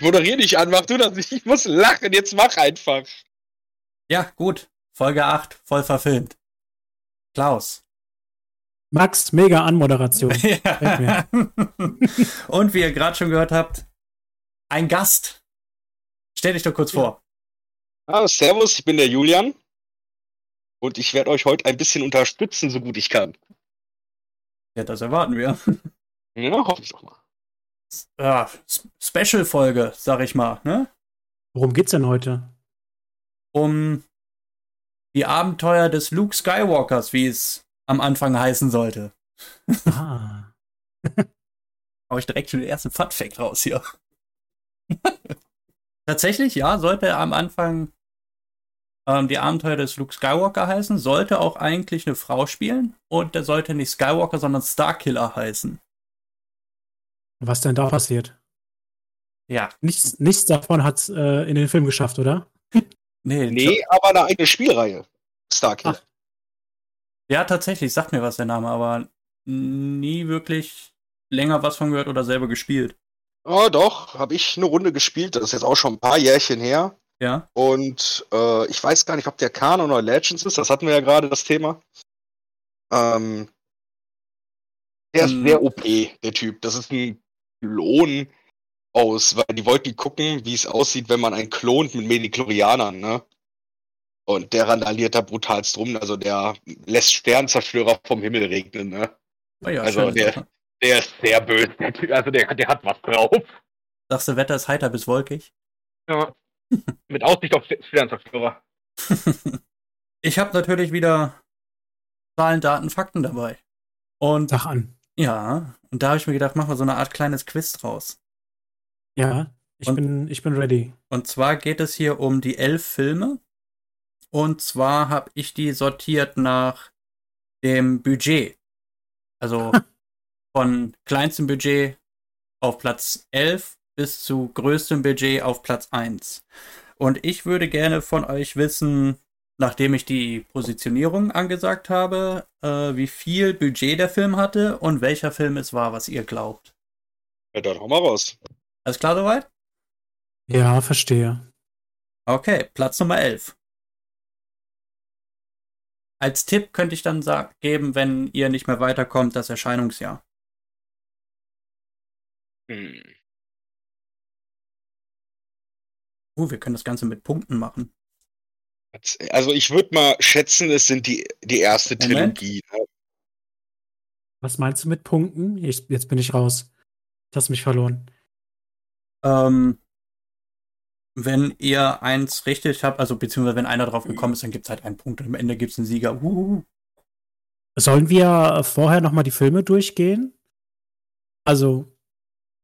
ich moderiere dich an, mach du das nicht. Ich muss lachen, jetzt mach einfach. Ja, gut. Folge 8, voll verfilmt. Klaus. Max, mega Anmoderation. ja. Und wie ihr gerade schon gehört habt, ein Gast. Stell dich doch kurz ja. vor. Ah, servus, ich bin der Julian. Und ich werde euch heute ein bisschen unterstützen, so gut ich kann. Ja, das erwarten wir. Ja, hoffe ich doch mal. Ja, Special-Folge, sag ich mal, ne? Worum geht's denn heute? Um die Abenteuer des Luke Skywalkers, wie es am Anfang heißen sollte. Ah. Hau ich direkt schon den ersten Fun Fact raus hier. Tatsächlich, ja, sollte am Anfang ähm, die Abenteuer des Luke Skywalker heißen, sollte auch eigentlich eine Frau spielen und der sollte nicht Skywalker, sondern Starkiller heißen. Was denn da passiert? Ja. Nichts, nichts davon hat es äh, in den Film geschafft, oder? Nee, nee aber eine eigene Spielreihe. Starkiller. Ach. Ja, tatsächlich, sagt mir was der Name, aber nie wirklich länger was von gehört oder selber gespielt. Oh, doch, habe ich eine Runde gespielt. Das ist jetzt auch schon ein paar Jährchen her. Ja. Und äh, ich weiß gar nicht, ob der Kanon oder Legends ist. Das hatten wir ja gerade, das Thema. Ähm, der ist hm. sehr OP, der Typ. Das ist ein Klon aus, weil die wollten gucken, wie es aussieht, wenn man einen klont mit Mediklorianern, ne? Und der randaliert da brutalst rum, also der lässt Sternzerstörer vom Himmel regnen, ne? Oh ja, also der, der ist sehr böse, also der, der hat was drauf. Sagst du, Wetter ist heiter bis wolkig? Ja. mit Aussicht auf Sternzerstörer. ich habe natürlich wieder Zahlen, Daten, Fakten dabei. Und Sag an. Ja, und da habe ich mir gedacht, machen wir so eine Art kleines Quiz draus. Ja, ich, und, bin, ich bin ready. Und zwar geht es hier um die elf Filme. Und zwar habe ich die sortiert nach dem Budget. Also von kleinstem Budget auf Platz 11 bis zu größtem Budget auf Platz 1. Und ich würde gerne von euch wissen, nachdem ich die Positionierung angesagt habe, äh, wie viel Budget der Film hatte und welcher Film es war, was ihr glaubt. Ja, dann hau mal raus. Alles klar soweit? Ja, verstehe. Okay, Platz Nummer 11. Als Tipp könnte ich dann geben, wenn ihr nicht mehr weiterkommt, das Erscheinungsjahr. Hm. Uh, wir können das Ganze mit Punkten machen. Also ich würde mal schätzen, es sind die, die erste Moment. Trilogie. Ne? Was meinst du mit Punkten? Ich, jetzt bin ich raus. Du hast mich verloren. Ähm, wenn ihr eins richtig habt, also beziehungsweise wenn einer drauf gekommen ist, dann gibt es halt einen Punkt und am Ende gibt es einen Sieger. Uhuhu. Sollen wir vorher nochmal die Filme durchgehen? Also,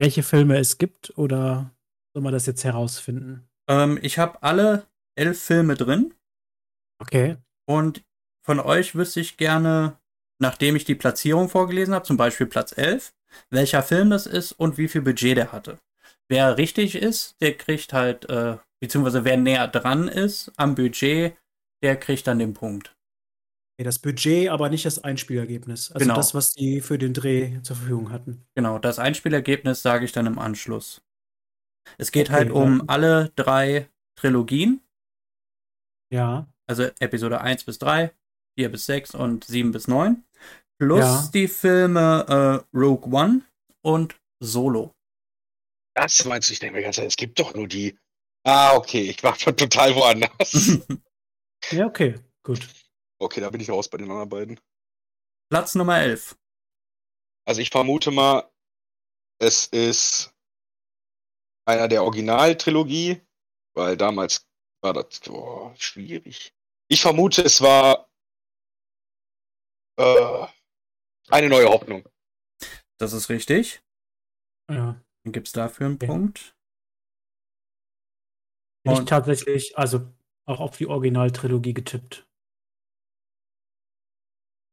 welche Filme es gibt oder soll man das jetzt herausfinden? Ähm, ich habe alle elf Filme drin. Okay. Und von euch wüsste ich gerne, nachdem ich die Platzierung vorgelesen habe, zum Beispiel Platz 11, welcher Film das ist und wie viel Budget der hatte. Wer richtig ist, der kriegt halt, äh, beziehungsweise wer näher dran ist am Budget, der kriegt dann den Punkt. Das Budget, aber nicht das Einspielergebnis. Also genau. das, was die für den Dreh zur Verfügung hatten. Genau, das Einspielergebnis sage ich dann im Anschluss. Es geht okay, halt um ja. alle drei Trilogien. Ja. Also Episode 1 bis 3, 4 bis 6 und 7 bis 9. Plus ja. die Filme äh, Rogue One und Solo. Das meinst du, ich denke mir ganz ehrlich, es gibt doch nur die. Ah, okay, ich war schon total woanders. ja, okay, gut. Okay, da bin ich raus bei den anderen beiden. Platz Nummer 11. Also ich vermute mal, es ist einer der Originaltrilogie, weil damals war das boah, schwierig. Ich vermute, es war äh, eine neue Hoffnung. Das ist richtig. Ja. Dann gibt es dafür einen ja. Punkt. Bin ich tatsächlich, also auch auf die Originaltrilogie getippt.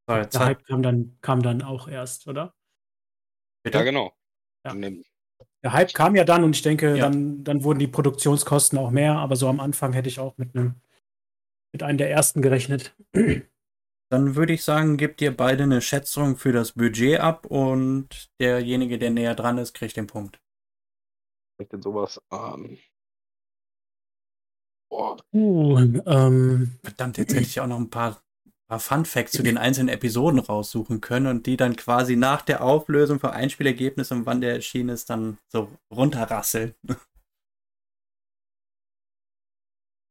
So, Der Hype kam dann, kam dann auch erst, oder? Bitte? Ja, genau. Ja. Der Hype kam ja dann und ich denke, ja. dann, dann wurden die Produktionskosten auch mehr, aber so am Anfang hätte ich auch mit einem mit einem der ersten gerechnet. Dann würde ich sagen, gebt ihr beide eine Schätzung für das Budget ab und derjenige, der näher dran ist, kriegt den Punkt. Was denn sowas? Ähm, boah. Uh, ähm, Verdammt, jetzt hätte ich auch noch ein paar, paar Fun Facts zu den einzelnen Episoden raussuchen können und die dann quasi nach der Auflösung für Einspielergebnis und wann der erschienen ist, dann so runterrasseln.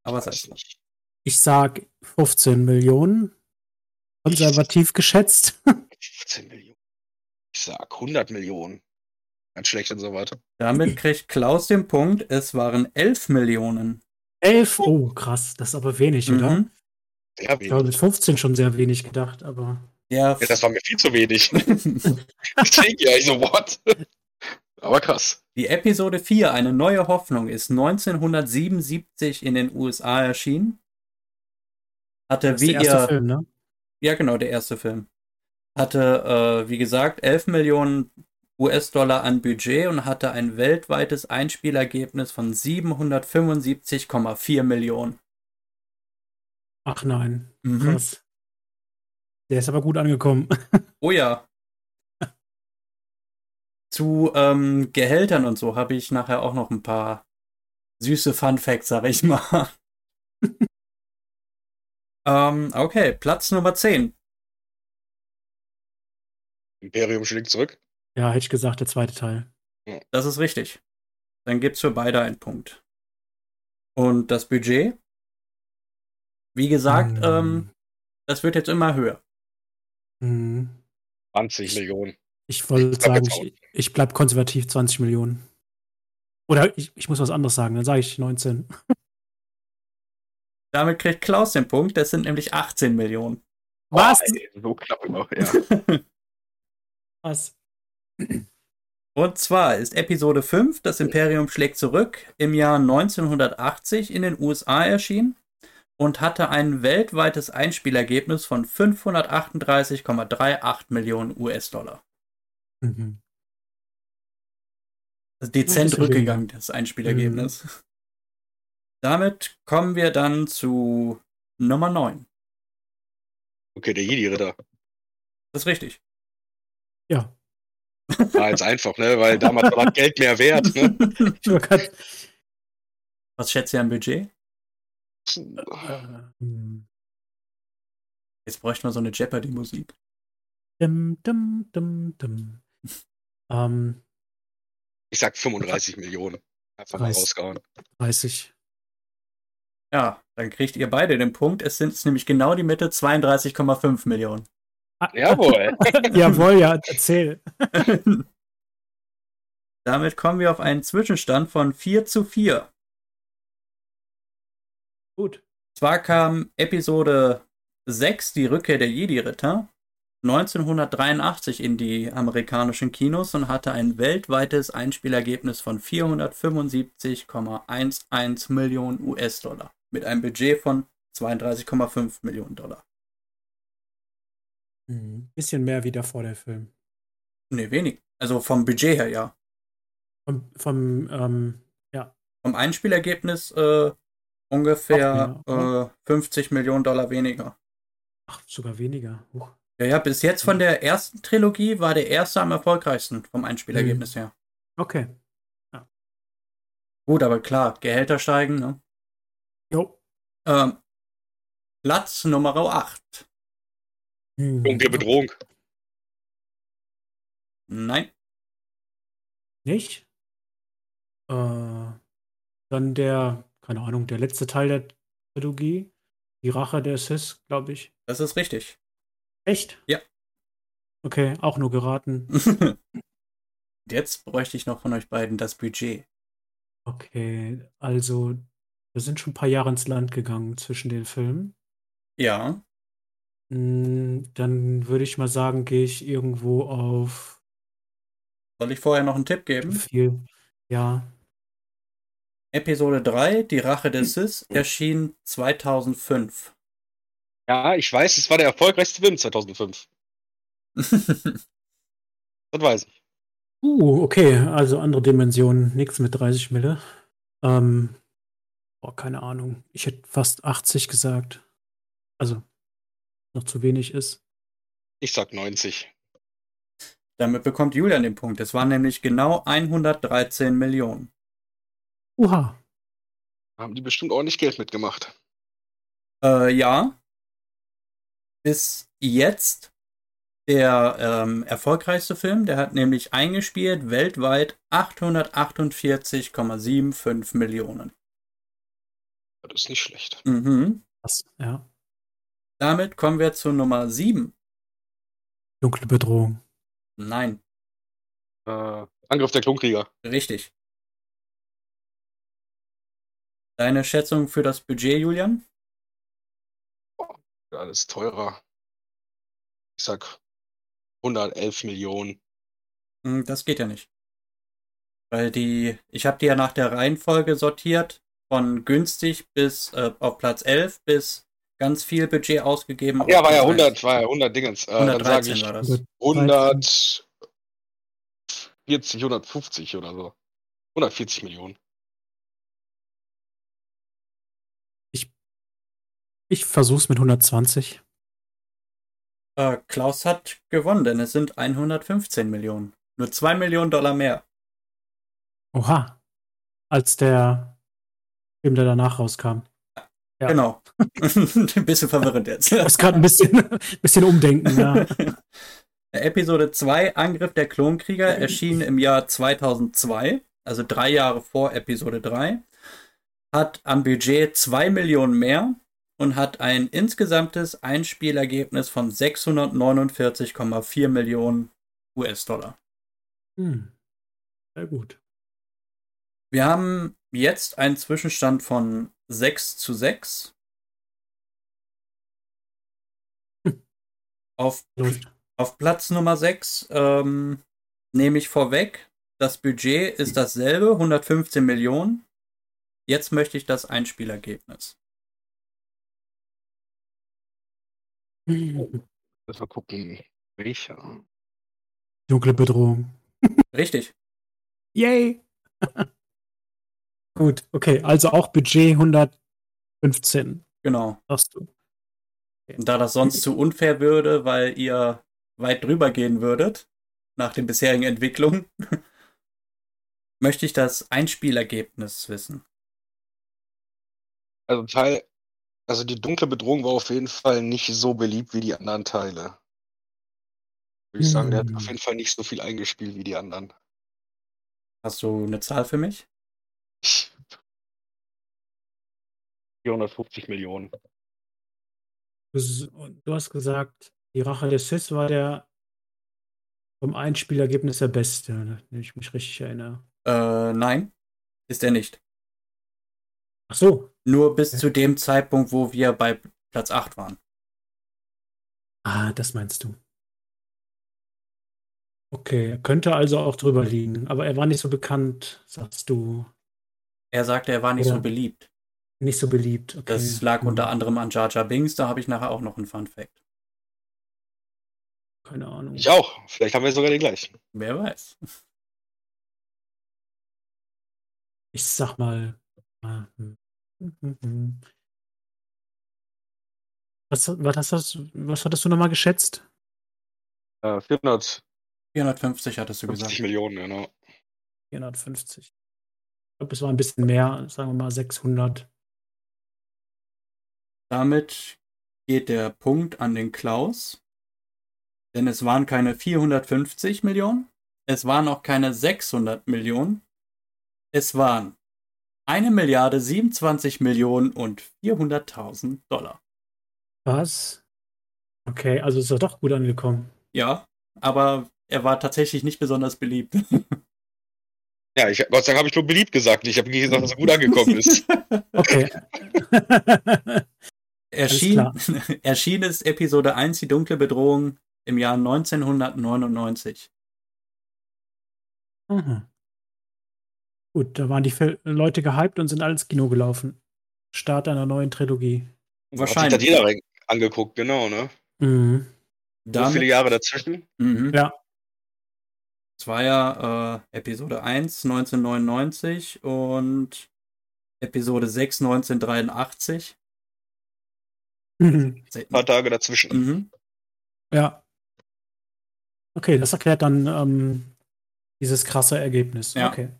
Aber es nicht. Ich sag 15 Millionen. Konservativ geschätzt. 15 Millionen. Ich sag 100 Millionen. Ganz schlecht und so weiter. Damit kriegt Klaus den Punkt, es waren 11 Millionen. 11. Oh, krass. Das ist aber wenig, oder? Mhm. Sehr Ich habe wenig. mit 15 schon sehr wenig gedacht, aber. Ja, Ja, das war mir viel zu wenig. Deswegen ja, ich so, what? Aber krass. Die Episode 4, Eine neue Hoffnung, ist 1977 in den USA erschienen. Hatte wie der erste ihr. Film, ne? Ja, genau, der erste Film. Hatte, äh, wie gesagt, 11 Millionen US-Dollar an Budget und hatte ein weltweites Einspielergebnis von 775,4 Millionen. Ach nein. Mhm. Krass. Der ist aber gut angekommen. Oh ja. Zu ähm, Gehältern und so habe ich nachher auch noch ein paar süße Fun Facts, sag ich mal. ähm, okay, Platz Nummer 10. Imperium schlägt zurück. Ja, hätte ich gesagt, der zweite Teil. Das ist richtig. Dann gibt's für beide einen Punkt. Und das Budget? Wie gesagt, Hm, ähm, das wird jetzt immer höher. hm. 20 Millionen. Ich wollte sagen, ich, ich bleib konservativ 20 Millionen. Oder ich, ich muss was anderes sagen, dann sage ich 19. Damit kriegt Klaus den Punkt. Das sind nämlich 18 Millionen. Was? Oh, ey, so knapp immer. Ja. Was? Und zwar ist Episode 5, das Imperium schlägt zurück, im Jahr 1980 in den USA erschienen und hatte ein weltweites Einspielergebnis von 538,38 Millionen US-Dollar. Mhm. Ein dezent rückgegangen, das Einspielergebnis. Damit kommen wir dann zu Nummer 9. Okay, der Jedi-Ritter. Das ist richtig. Ja. War jetzt einfach, ne? Weil damals war das Geld mehr wert, ne? Ich wollte grad- Was schätzt ihr am Budget? äh, hm. Jetzt bräuchten wir so eine Jeopardy-Musik. Dum, dum, dum, dum. Ähm, Ich sag 35 Millionen. Einfach mal Weiß. rausgehauen. 30. Ja, dann kriegt ihr beide den Punkt. Es sind nämlich genau die Mitte 32,5 Millionen. Ah, Jawohl. Jawohl, ja, erzähl. Damit kommen wir auf einen Zwischenstand von 4 zu 4. Gut. Zwar kam Episode 6, die Rückkehr der Jedi-Ritter, 1983 in die amerikanischen Kinos und hatte ein weltweites Einspielergebnis von 475,11 Millionen US-Dollar mit einem Budget von 32,5 Millionen Dollar. Mhm. Bisschen mehr wie davor der Film. Nee, wenig. Also vom Budget her, ja. Vom, vom ähm, Vom Einspielergebnis äh, ungefähr mehr, äh, 50 Millionen Dollar weniger. ach, sogar weniger. Huch. Ja, ja, bis jetzt von der ersten Trilogie war der erste am erfolgreichsten vom Einspielergebnis her. Okay. Gut, aber klar, Gehälter steigen, ne? Jo. Ähm, Platz Nummer 8. Hm. Dunkle Bedrohung. Nein, Nicht? Äh, dann der, keine Ahnung, der letzte Teil der Trilogie. Die Rache der Sith, glaube ich. das ist richtig. Echt? Ja. Okay, auch nur geraten. Jetzt bräuchte ich noch von euch beiden das Budget. Okay, also wir sind schon ein paar Jahre ins Land gegangen zwischen den Filmen. Ja, Hm, Dann würde ich mal sagen, gehe ich irgendwo auf soll ich vorher noch einen Tipp geben? viel. Ja, Episode 3, Die Rache der Sith, erschien 2005. Ja, ich weiß, es war der erfolgreichste Film 2005. Das weiß ich. Uh, okay, also andere Dimensionen, nichts mit 30 Mille. Ähm, boah, keine Ahnung. Ich hätte fast 80 gesagt. Also, noch zu wenig ist. Ich sag 90. Damit bekommt Julian den Punkt. Es waren nämlich genau 113 Millionen. Uha. Haben die bestimmt ordentlich Geld mitgemacht. Äh, ja. Bis jetzt der ähm, erfolgreichste Film. Der hat nämlich eingespielt weltweit 848,75 Millionen. Das ist nicht schlecht. Mhm. Das, ja. Damit kommen wir zu Nummer 7. Dunkle Bedrohung. Nein, Äh, Angriff der Klonkrieger. richtig. Deine Schätzung für das Budget, Julian? Das ist teurer. Ich sag 111 Millionen. Hm, Das geht ja nicht. Weil die, ich habe die ja nach der Reihenfolge sortiert, von günstig bis äh, auf Platz 11 bis ganz viel Budget ausgegeben. Ja, war ja Platz 100, war ja 100 Dingens. Äh, dann sage 113 ich war das. 140, 150 oder so. 140 Millionen. Ich versuch's mit 120. Äh, Klaus hat gewonnen, denn es sind 115 Millionen. Nur 2 Millionen Dollar mehr. Oha. Als der Film, der danach rauskam. Ja. Genau. ein bisschen verwirrend jetzt. Ich muss gerade ein bisschen, bisschen umdenken, ja. Episode 2, Angriff der Klonkrieger, erschien im Jahr 2002, also drei Jahre vor Episode 3, hat am Budget 2 Millionen mehr und hat ein insgesamtes Einspielergebnis von 649,4 Millionen US-Dollar. Hm. Sehr gut. Wir haben jetzt einen Zwischenstand von 6 zu 6. Hm. Auf, auf Platz Nummer 6 ähm, nehme ich vorweg, das Budget ist dasselbe, 115 Millionen. Jetzt möchte ich das Einspielergebnis. Lass mal gucken. Welcher? Dunkle Bedrohung. Richtig. Yay! Gut, okay, also auch Budget 115, Genau. sagst du. Und da das sonst zu unfair würde, weil ihr weit drüber gehen würdet, nach den bisherigen Entwicklungen, möchte ich das Einspielergebnis wissen. Also Teil, also die dunkle Bedrohung war auf jeden Fall nicht so beliebt wie die anderen Teile. Würde ich sagen, der hat Hm. auf jeden Fall nicht so viel eingespielt wie die anderen. Hast du eine Zahl für mich? Ich- 450 Millionen. Du hast gesagt, die Rache des Sith war der vom Einspielergebnis der beste, ne, wenn ich mich richtig erinnere. Äh, nein, ist er nicht. Ach so. Nur bis Okay. zu dem Zeitpunkt, wo wir bei Platz 8 waren. Ah, das meinst du. Okay, er könnte also auch drüber liegen, aber er war nicht so bekannt, sagst du. Er sagte, er war nicht Ja. so beliebt. Nicht so beliebt. Okay. Das lag Hm, unter anderem an Jar Jar Binks, da habe ich nachher auch noch einen Fun Fact. Keine Ahnung. Ich auch. Vielleicht haben wir sogar den gleichen. Wer weiß. Ich sag mal. ah, hm. Was, was, hast, du- was hattest du nochmal geschätzt? Äh, 450 450 hattest du gesagt. Millionen, genau. 450. Glaube, es war ein bisschen mehr, sagen wir mal 600. Damit geht der Punkt an den Klaus. Denn es waren keine 450 Millionen. Es waren auch keine 600 Millionen. Es waren 1 Milliarde 27 Millionen und 400.000 Dollar. Was? Okay, also ist er doch gut angekommen. Ja, aber er war tatsächlich nicht besonders beliebt. Ja, ich, Gott sei Dank habe ich nur beliebt gesagt. Ich habe nicht gesagt, dass er gut angekommen ist. Okay. Erschien, erschien ist Episode 1 Die dunkle Bedrohung im Jahr 1999. Mhm. Gut, da waren die Leute gehypt und sind alle ins Kino gelaufen. Start einer neuen Trilogie. Wahrscheinlich. Hat sich das jeder angeguckt, genau, ne? Mhm. So Damit- viele Jahre dazwischen. Mhm. Ja. Es war ja äh, Episode 1 1999 und Episode 6 1983. Mhm. Ein paar Tage dazwischen. Mhm. Ja. Okay, das erklärt dann ähm, dieses krasse Ergebnis. Ja. Okay.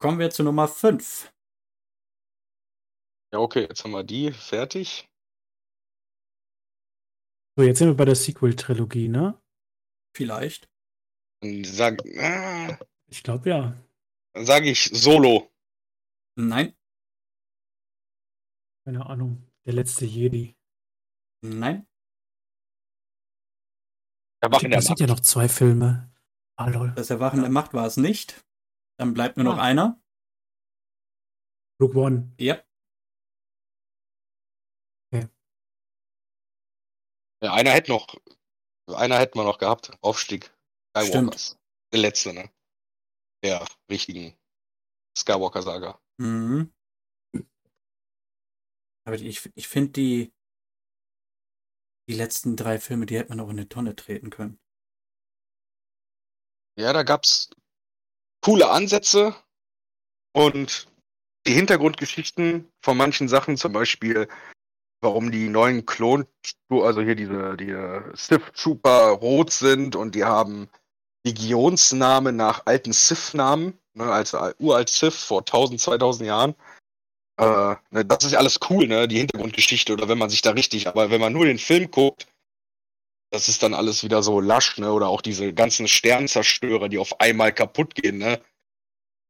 Kommen wir zu Nummer 5. Ja, okay, jetzt haben wir die fertig. So, jetzt sind wir bei der Sequel-Trilogie, ne? Vielleicht. Sag, ah, Ich glaube ja. dann sage ich Solo. Nein, Keine Ahnung. Der letzte Jedi. nein. Erwachen der Das sind ja Macht. noch zwei Filme. Ah, lol. Das Erwachen der Macht war es nicht. Dann bleibt nur noch Ah. einer. Rogue One. Ja. Ja, einer hätte noch, einer hätten wir noch gehabt. Aufstieg. Skywalkers. Der letzte, ne? Der richtigen Skywalker-Saga. Mhm. Aber ich, ich finde die, die letzten drei Filme, die hätte man auch in eine Tonne treten können. Ja, da gab's coole Ansätze und die Hintergrundgeschichten von manchen Sachen, zum Beispiel, warum die neuen Klon, also hier diese, die Sith Trooper rot sind und die haben Legionsnamen nach alten Sith-Namen, ne, also uralt Sith vor 1000, 2000 Jahren. Äh, ne, das ist alles cool, ne, die Hintergrundgeschichte oder wenn man sich da richtig, aber wenn man nur den Film guckt, das ist dann alles wieder so lasch, ne? Oder auch diese ganzen Sternzerstörer, die auf einmal kaputt gehen, ne?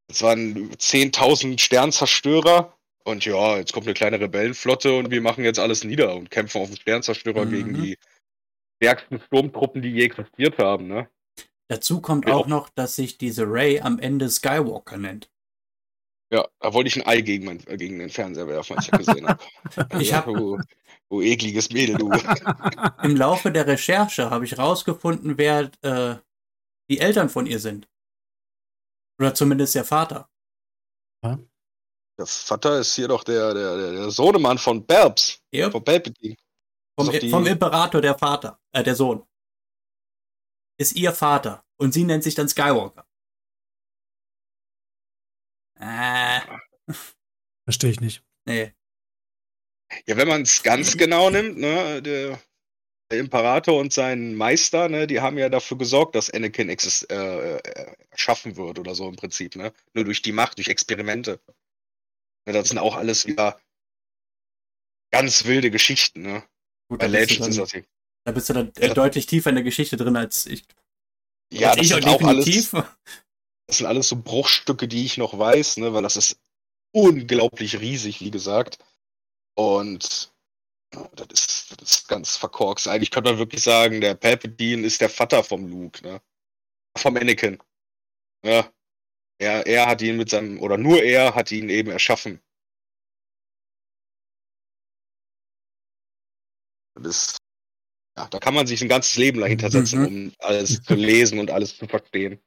Es waren 10.000 Sternzerstörer und ja, jetzt kommt eine kleine Rebellenflotte und wir machen jetzt alles nieder und kämpfen auf den Sternzerstörer Mhm. gegen die stärksten Sturmtruppen, die je existiert haben, ne? Dazu kommt Ja. auch noch, dass sich diese Ray am Ende Skywalker nennt. Ja, da wollte ich ein Ei gegen, mein, äh, gegen den Fernseher werfen, als ich das gesehen habe. Ich ja, hab- du, du ekliges Mädel, du. Im Laufe der Recherche habe ich rausgefunden, wer äh, die Eltern von ihr sind. Oder zumindest der Vater. Der Vater ist hier doch der, der, der, Sohnemann von Babs, Er von Palpatine. vom, vom Imperator der Vater, äh, der Sohn. Ist ihr Vater. Und sie nennt sich dann Skywalker. Äh, Verstehe ich nicht. nee. Ja, wenn man es ganz genau nimmt, ne, der, der Imperator und sein Meister, ne, die haben ja dafür gesorgt, dass Anakin exist äh, äh, erschaffen wird oder so im Prinzip, ne? Nur durch die Macht, durch Experimente. Ne, das sind auch alles wieder ganz wilde Geschichten, ne? Gut, Bei Legends ist das hier. Da bist du dann Ja, äh, das- deutlich tiefer in der Geschichte drin als ich. Ja, als das ich sind auch alles, definitiv. das sind alles so Bruchstücke, die ich noch weiß, ne, weil das ist unglaublich riesig, wie gesagt. Und ja, das ist, das ist ganz verkorkst. Eigentlich könnte man wirklich sagen, der Palpatine ist der Vater vom Luke, ne? Vom Anakin. Ja. Er, er hat ihn mit seinem, oder nur er hat ihn eben erschaffen. Das ist, ja, da kann man sich ein ganzes Leben dahinter setzen, Mhm. um alles zu lesen und alles zu verstehen.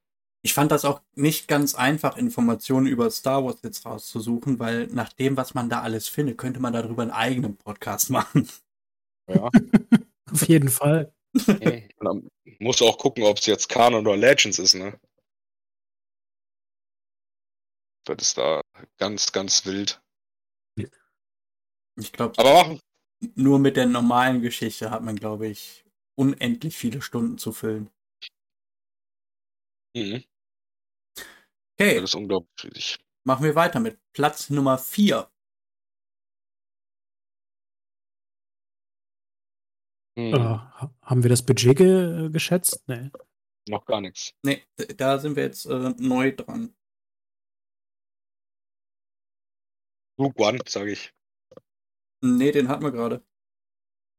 Ich fand das auch nicht ganz einfach, Informationen über Star Wars jetzt rauszusuchen, weil nach dem, was man da alles findet, könnte man darüber einen eigenen Podcast machen. Ja. Auf jeden Fall. Dann musst du auch gucken, ob es jetzt Canon oder Legends ist, ne? Das ist da ganz, ganz wild. Ich glaube, Aber machen. Nur mit der normalen Geschichte hat man, glaube ich, unendlich viele Stunden zu füllen. Mhm. Okay, Das ist unglaublich riesig. machen wir weiter mit Platz Nummer 4. Mhm. Äh, ha- haben wir das Budget ge geschätzt? Nee. Noch gar nichts. Ne, da sind wir jetzt äh, neu dran. Rogue One, sage ich. Ne, den hatten wir gerade.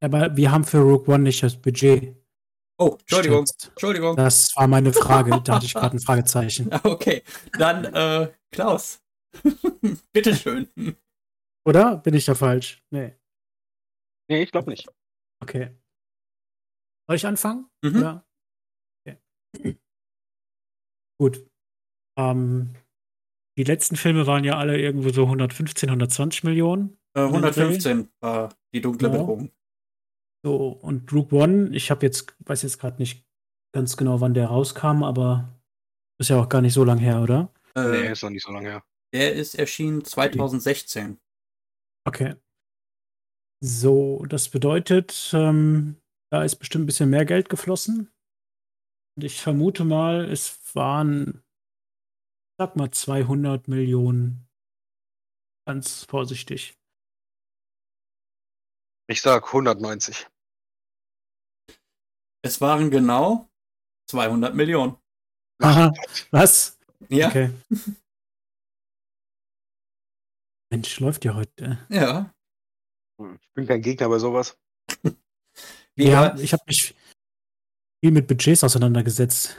Aber wir haben für Rogue One nicht das Budget. Oh, Entschuldigung. Entschuldigung. Das war meine Frage. Da hatte ich gerade ein Fragezeichen. Okay, dann äh, Klaus. Bitteschön. Oder? Bin ich da falsch? Nee. Nee, ich glaube nicht. Okay. Soll ich anfangen? Mhm. Ja. Okay. Gut. Ähm, die letzten Filme waren ja alle irgendwo so 115, 120 Millionen. Äh, 115 war die dunkle Ja. Bedrohung. So, und Rogue One, ich habe jetzt, weiß jetzt gerade nicht ganz genau, wann der rauskam, aber ist ja auch gar nicht so lang her, oder? Äh, Nee, ist noch nicht so lange her. Der ist erschienen 2016. Okay. So, das bedeutet, ähm, da ist bestimmt ein bisschen mehr Geld geflossen. Und ich vermute mal, es waren Sag mal 200 Millionen. Ganz vorsichtig. Ich sag 190. Es waren genau 200 Millionen. Aha, was? Ja, Okay. Mensch, läuft ja heute. ja. Ich bin kein Gegner bei sowas. Wie ja, ich habe mich viel mit Budgets auseinandergesetzt.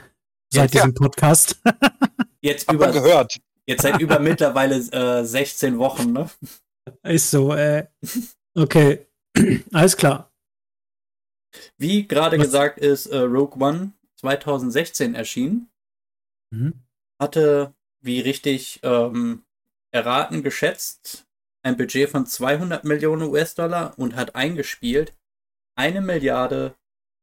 Ja, Seit ja. diesem Podcast. jetzt über, gehört. jetzt seit über mittlerweile äh, 16 Wochen, ne? Ist so, äh. Okay. Alles klar. Wie gerade gesagt ist äh, Rogue One 2016 erschienen. Mhm. hatte, wie richtig ähm, erraten, geschätzt, ein Budget von 200 Millionen US-Dollar und hat eingespielt eine Milliarde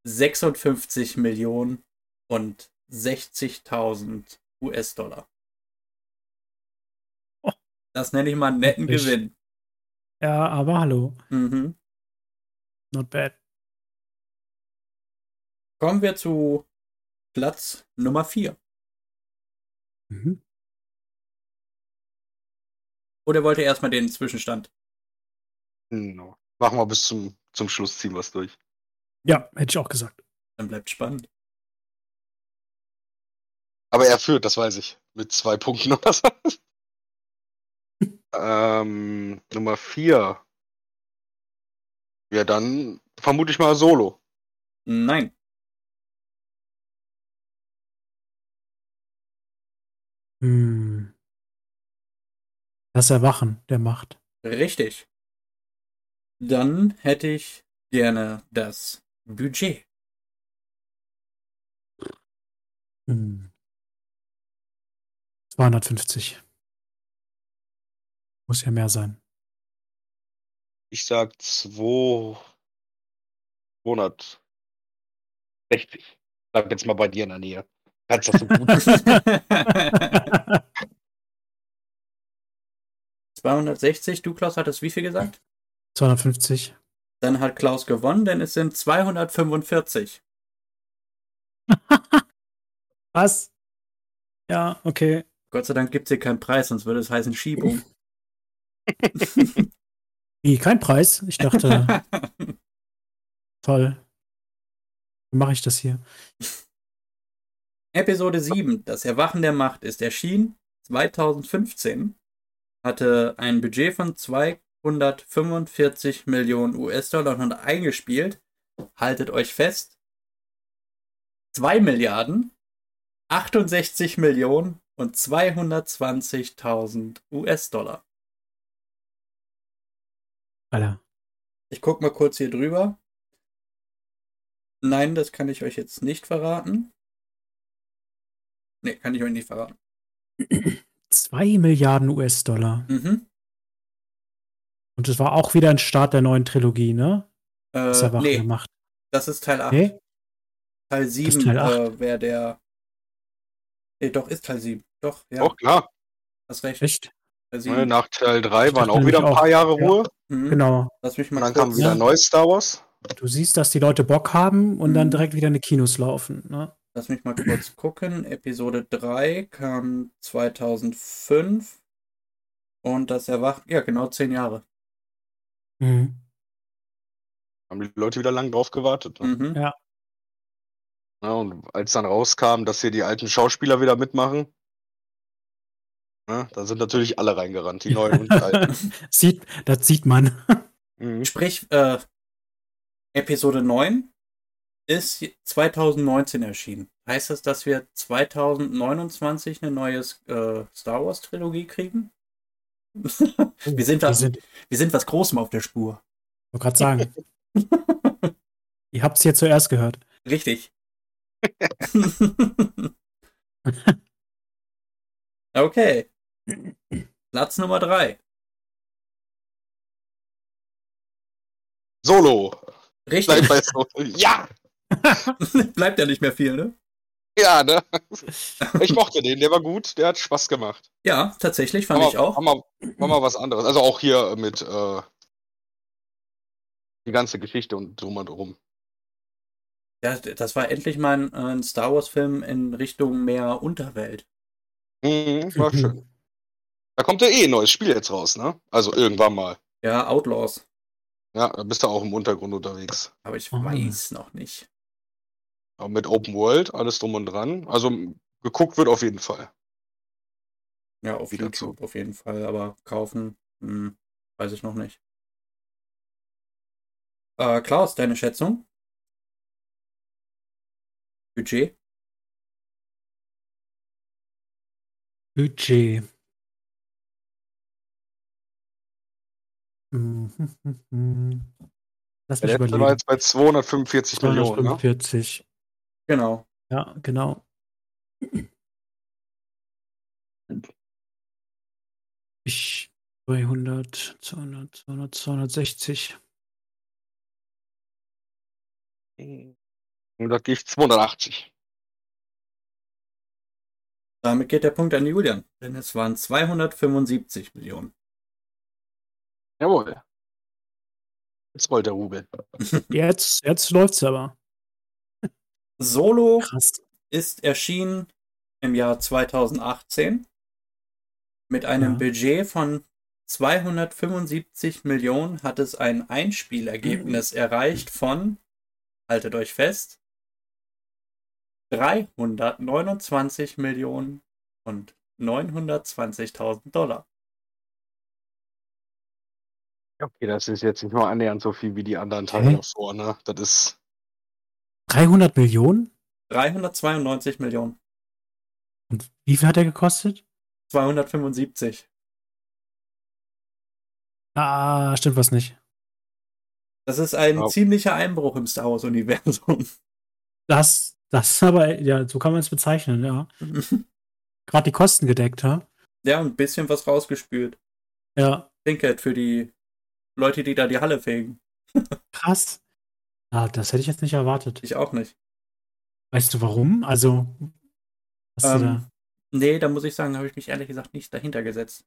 56 Millionen und 60.000 US-Dollar. Oh. Das nenne ich mal einen netten Wirklich? Gewinn. Ja, aber hallo. Mhm. Not bad. Kommen wir zu Platz Nummer 4. Mhm. Oder wollt ihr erstmal den Zwischenstand? No. Machen wir bis zum, zum Schluss, ziehen wir es durch. Ja, hätte ich auch gesagt. Dann bleibt spannend. Aber er führt, das weiß ich. Mit zwei Punkten oder so. ähm, Nummer vier. Ja, dann vermute ich mal Solo. Nein. Hm. Das Erwachen der Macht. Richtig. Dann hätte ich gerne das Budget. Hm. 250. Muss ja mehr sein. Ich sag 2 260. Bleib jetzt mal bei dir in der Nähe. Kannst das so gut. 260, du Klaus hattest wie viel gesagt? 250. Dann hat Klaus gewonnen, denn es sind 245. Was? Ja, okay. Gott sei Dank gibt es hier keinen Preis, sonst würde es heißen Schiebung. Wie, kein Preis? Ich dachte, toll. Wie mache ich das hier? Episode 7, das Erwachen der Macht, ist erschienen 2015, hatte ein Budget von 245 Millionen US-Dollar und hat eingespielt, haltet euch fest, 2 Milliarden, 68 Millionen und 220.000 US-Dollar. Alter. Ich guck mal kurz hier drüber. Nein, das kann ich euch jetzt nicht verraten. Nee, kann ich euch nicht verraten. 2 Milliarden US-Dollar. Mhm. Und es war auch wieder ein Start der neuen Trilogie, ne? Das Äh, der nee, Macht. das ist Teil 8. Nee? Teil 7 Teil acht. äh, wäre der. Nee, doch, ist Teil 7. Doch, ja, Auch klar. hast recht. Echt? Teil Ne, 7. Nach Teil 3 Ich waren auch wieder ein paar auch. Jahre Ja. Ruhe. Mhm. Genau. Lass mich Und mal dann kam wieder Ja. neues Star Wars. Du siehst, dass die Leute Bock haben und dann Mhm. direkt wieder in die Kinos laufen. Ne? Lass mich mal kurz gucken. Episode 3 kam 2005. Und das Erwachen. Ja, genau 10 Jahre. Mhm. Haben die Leute wieder lang drauf gewartet. Ne? Mhm. Ja. Ja, und als dann rauskam, dass hier die alten Schauspieler wieder mitmachen, ne, da sind natürlich alle reingerannt, die neuen und die alten. Sieht, das sieht man. Mhm. Sprich, äh, Episode 9 ist 2019 erschienen. Heißt das, dass wir 2029 eine neue äh, Star Wars Trilogie kriegen? wir, sind Wir was, sind, wir sind was Großem auf der Spur. wollte gerade sagen. Ihr habt es hier zuerst gehört. Richtig. okay. Platz Nummer 3. Solo. Bleib Richtig. bei Solo. Ja! Bleibt ja nicht mehr viel, ne? Ja, ne? Ich mochte den, der war gut, der hat Spaß gemacht. Ja, tatsächlich fand War ich mal, auch. War mal, mal was anderes. Also auch hier mit äh, die ganze Geschichte und drum und drum. Ja, das war endlich mal ein, ein Star Wars-Film in Richtung mehr Unterwelt. Mhm, war schön. Da kommt ja eh ein neues Spiel jetzt raus, ne? Also irgendwann mal. Ja, Outlaws. Ja, da bist du auch im Untergrund unterwegs. Aber ich Ah. weiß noch nicht. Aber mit Open World, alles drum und dran. Also geguckt wird auf jeden Fall. Ja, auf Wieder YouTube auf jeden Fall. Aber kaufen, hm, weiß ich noch nicht. Äh, Klaus, deine Schätzung? Budget? Budget. Lass mich Der letzte war überlegen. jetzt bei 245 Millionen, ne? 245. Genau. Ja, genau. Ich 200, 200, 200, 260. Und da gehe ich 280. Damit geht der Punkt an Julian. Denn es waren 275 Millionen. Jawohl. Jetzt rollt der Rubel. Jetzt, jetzt läuft's aber. Solo Krass. ist erschienen im Jahr 2018 mit einem Ja. Budget von 275 Millionen hat es ein Einspielergebnis erreicht von, haltet euch fest, 329 Millionen und 920.000 Dollar. Okay, das ist jetzt nicht mal annähernd so viel wie die anderen Teile Hä? davor, ne? Das ist. 300 Millionen? 392 Millionen. Und wie viel hat er gekostet? 275. Ah, stimmt was nicht. Das ist ein Ja. ziemlicher Einbruch im Star Wars-Universum. Das, das ist aber, ja, so kann man es bezeichnen, ja. Gerade die Kosten gedeckt, ja. ja, ein bisschen was rausgespült. Ja, Trinkgeld für die Leute, die da die Halle fegen. krass. Ah, das hätte ich jetzt nicht erwartet. Ich auch nicht. Weißt du warum? Also, hast du Ähm, Nee, da muss ich sagen, habe ich mich ehrlich gesagt nicht dahinter gesetzt.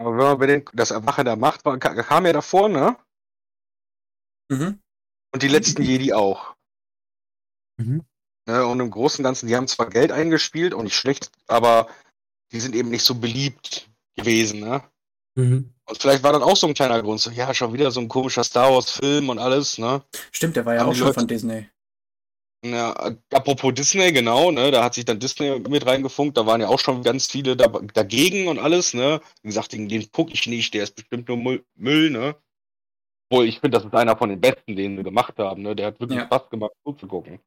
Aber wenn man bei den, das Erwachen der Macht war, ka- kam ja davor, ne? Mhm. Und die letzten Jedi auch. da. Mhm. Ne? Und im Großen und Ganzen, die haben zwar Geld eingespielt und nicht schlecht, aber die sind eben nicht so beliebt gewesen, ne? Mhm. Und vielleicht war dann auch so ein kleiner Grund, so, ja, schon wieder so ein komischer Star Wars-Film und alles, ne? Stimmt, der war ja Haben auch schon Leute- von Disney. Ja, apropos Disney, genau, ne, da hat sich dann Disney mit reingefunkt, da waren ja auch schon ganz viele da, dagegen und alles, ne. Wie gesagt, den, den guck ich nicht, der ist bestimmt nur Müll, Müll ne. Obwohl, ich finde, das ist einer von den besten, den sie gemacht haben, ne. Der hat wirklich Ja. Spaß gemacht, zuzugucken.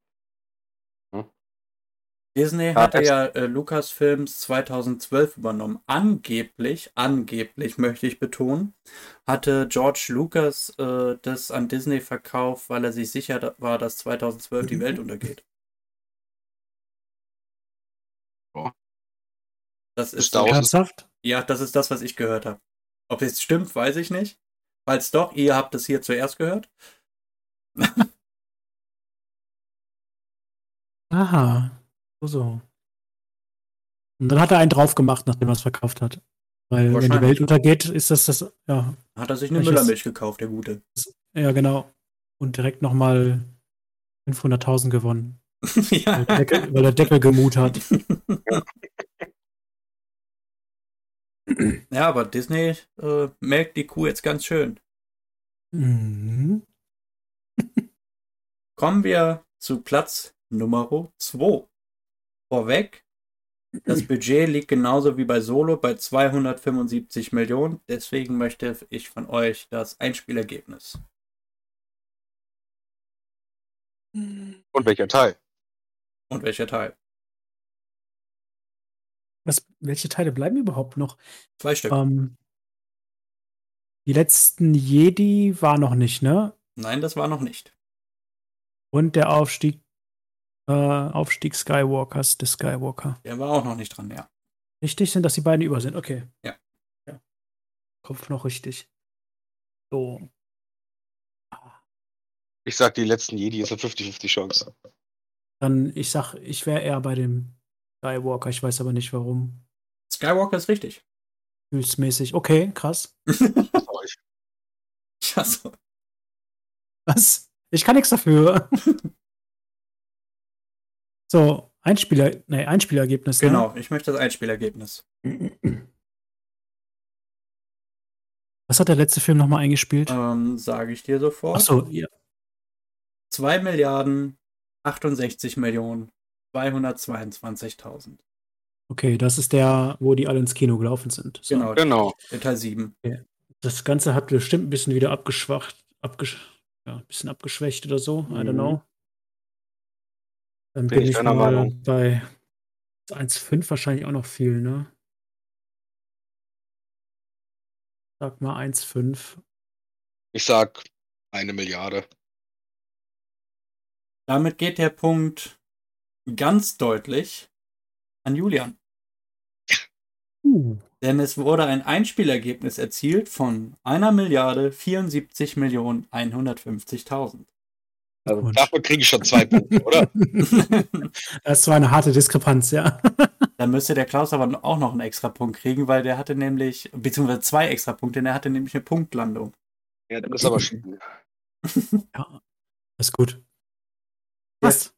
Disney hatte ja äh, Lucasfilms 2012 übernommen. Angeblich, angeblich möchte ich betonen, hatte George Lucas äh, das an Disney verkauft, weil er sich sicher war, dass 2012 die Welt untergeht. Ja. Das ist- Ernsthaft? Ja, das ist das, was ich gehört habe. Ob es stimmt, weiß ich nicht. Falls doch, ihr habt es hier zuerst gehört. Aha. So. Und dann hat er einen drauf gemacht, nachdem er es verkauft hat. Weil wenn die. Welt untergeht, ist das das, ja, Hat er sich eine Müllermilch gekauft, der Gute. ja genau. Und direkt nochmal 500.000 gewonnen, ja. weil der Deckel, weil der Deckel gemut hat. ja, aber Disney äh, melkt die Kuh jetzt ganz schön. Mhm. Kommen wir zu Platz Nummer 2. Vorweg, das Budget liegt genauso wie bei Solo bei 275 Millionen. Deswegen möchte ich von euch das Einspielergebnis. Und welcher Teil? Und welcher Teil? Was, welche Teile bleiben überhaupt noch? Zwei Stück. Ähm, die letzten Jedi war noch nicht, ne? Nein, das war noch nicht. Und der Aufstieg, äh, Aufstieg Skywalkers, des Skywalker. Der war auch noch nicht dran, ja. Richtig sind, dass die beiden über sind. Okay. Ja. ja. Kopf noch richtig. So. Ich sag, die letzten Jedi ist eine 50-50 Chance. Dann, ich sag, ich wäre eher bei dem Skywalker. Ich weiß aber nicht warum. Skywalker ist richtig. Gefühlsmäßig. Okay, krass. Ich- Ja, so. Was? Ich kann nichts dafür. so, Einspieler, nee, Einspielergebnis. Ne? Genau, ich möchte das Einspielergebnis. Was hat der letzte Film nochmal eingespielt? Ähm, Sage ich dir sofort. Achso, ja. 2 Milliarden 68 Millionen 222.000. Okay, das ist der, wo die alle ins Kino gelaufen sind. So. Genau, genau. Der Teil 7. Okay. Das Ganze hat bestimmt ein bisschen wieder abgeschwacht, abgesch ja, ein bisschen abgeschwächt oder so. Mhm. I don't mhm. know. Dann bin, bin ich, ich mal Meinung. bei 1,5 wahrscheinlich auch noch viel, ne? Sag mal 1,5. Ich sag eine Milliarde. Damit geht der Punkt ganz deutlich an Julian. Uh. Denn es wurde ein Einspielergebnis erzielt von einer Milliarde 74 Millionen 150.000. Also dafür kriege ich schon zwei Punkte, oder? das war eine harte Diskrepanz, ja. Dann müsste der Klaus aber auch noch einen extra Punkt kriegen, weil der hatte nämlich, beziehungsweise zwei extra Punkte, denn er hatte nämlich eine Punktlandung. Ja, das ist aber schön. ja, ist gut. Was?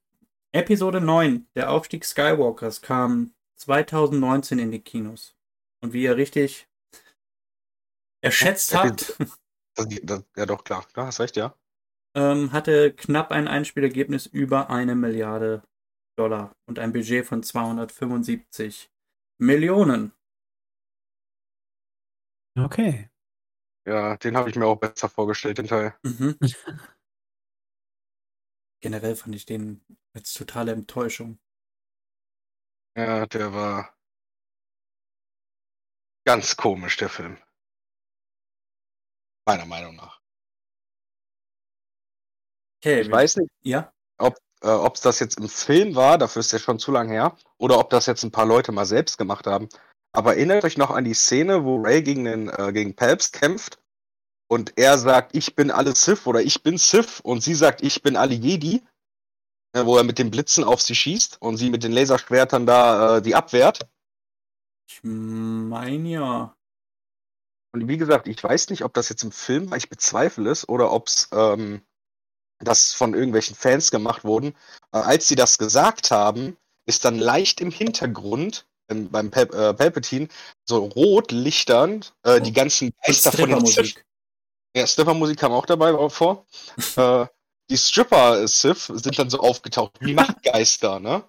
Episode 9, der Aufstieg Skywalkers, kam 2019 in die Kinos. Und wie ihr richtig erschätzt habt. Das, das, ja, doch, klar. Du hast recht, ja. Ähm, hatte knapp ein Einspielergebnis über eine Milliarde Dollar und ein Budget von 275 Millionen. Okay. Ja, den habe ich mir auch besser vorgestellt, den Teil. Mhm. Generell fand ich den als totale Enttäuschung. Ja, der war ganz komisch, der Film. Meiner Meinung nach. Okay, ich weiß nicht, ja? ob äh, es das jetzt im Film war, dafür ist ja schon zu lang her, oder ob das jetzt ein paar Leute mal selbst gemacht haben. Aber erinnert euch noch an die Szene, wo Ray gegen den äh, gegen Palps kämpft und er sagt, ich bin alle Sith oder ich bin Sith und sie sagt, ich bin alle Jedi, äh, wo er mit den Blitzen auf sie schießt und sie mit den Laserschwertern da äh, die abwehrt. Ich meine ja. Und wie gesagt, ich weiß nicht, ob das jetzt im Film war, ich bezweifle es, oder ob es ähm, das von irgendwelchen Fans gemacht wurden. Äh, als sie das gesagt haben, ist dann leicht im Hintergrund ähm, beim Pal äh, Palpatine so rot lichternd äh, die ganzen Geister von den Sith. Ja, Stripper-Musik kam auch dabei vor. äh, die Stripper-Sith sind dann so aufgetaucht, wie Machtgeister, ne?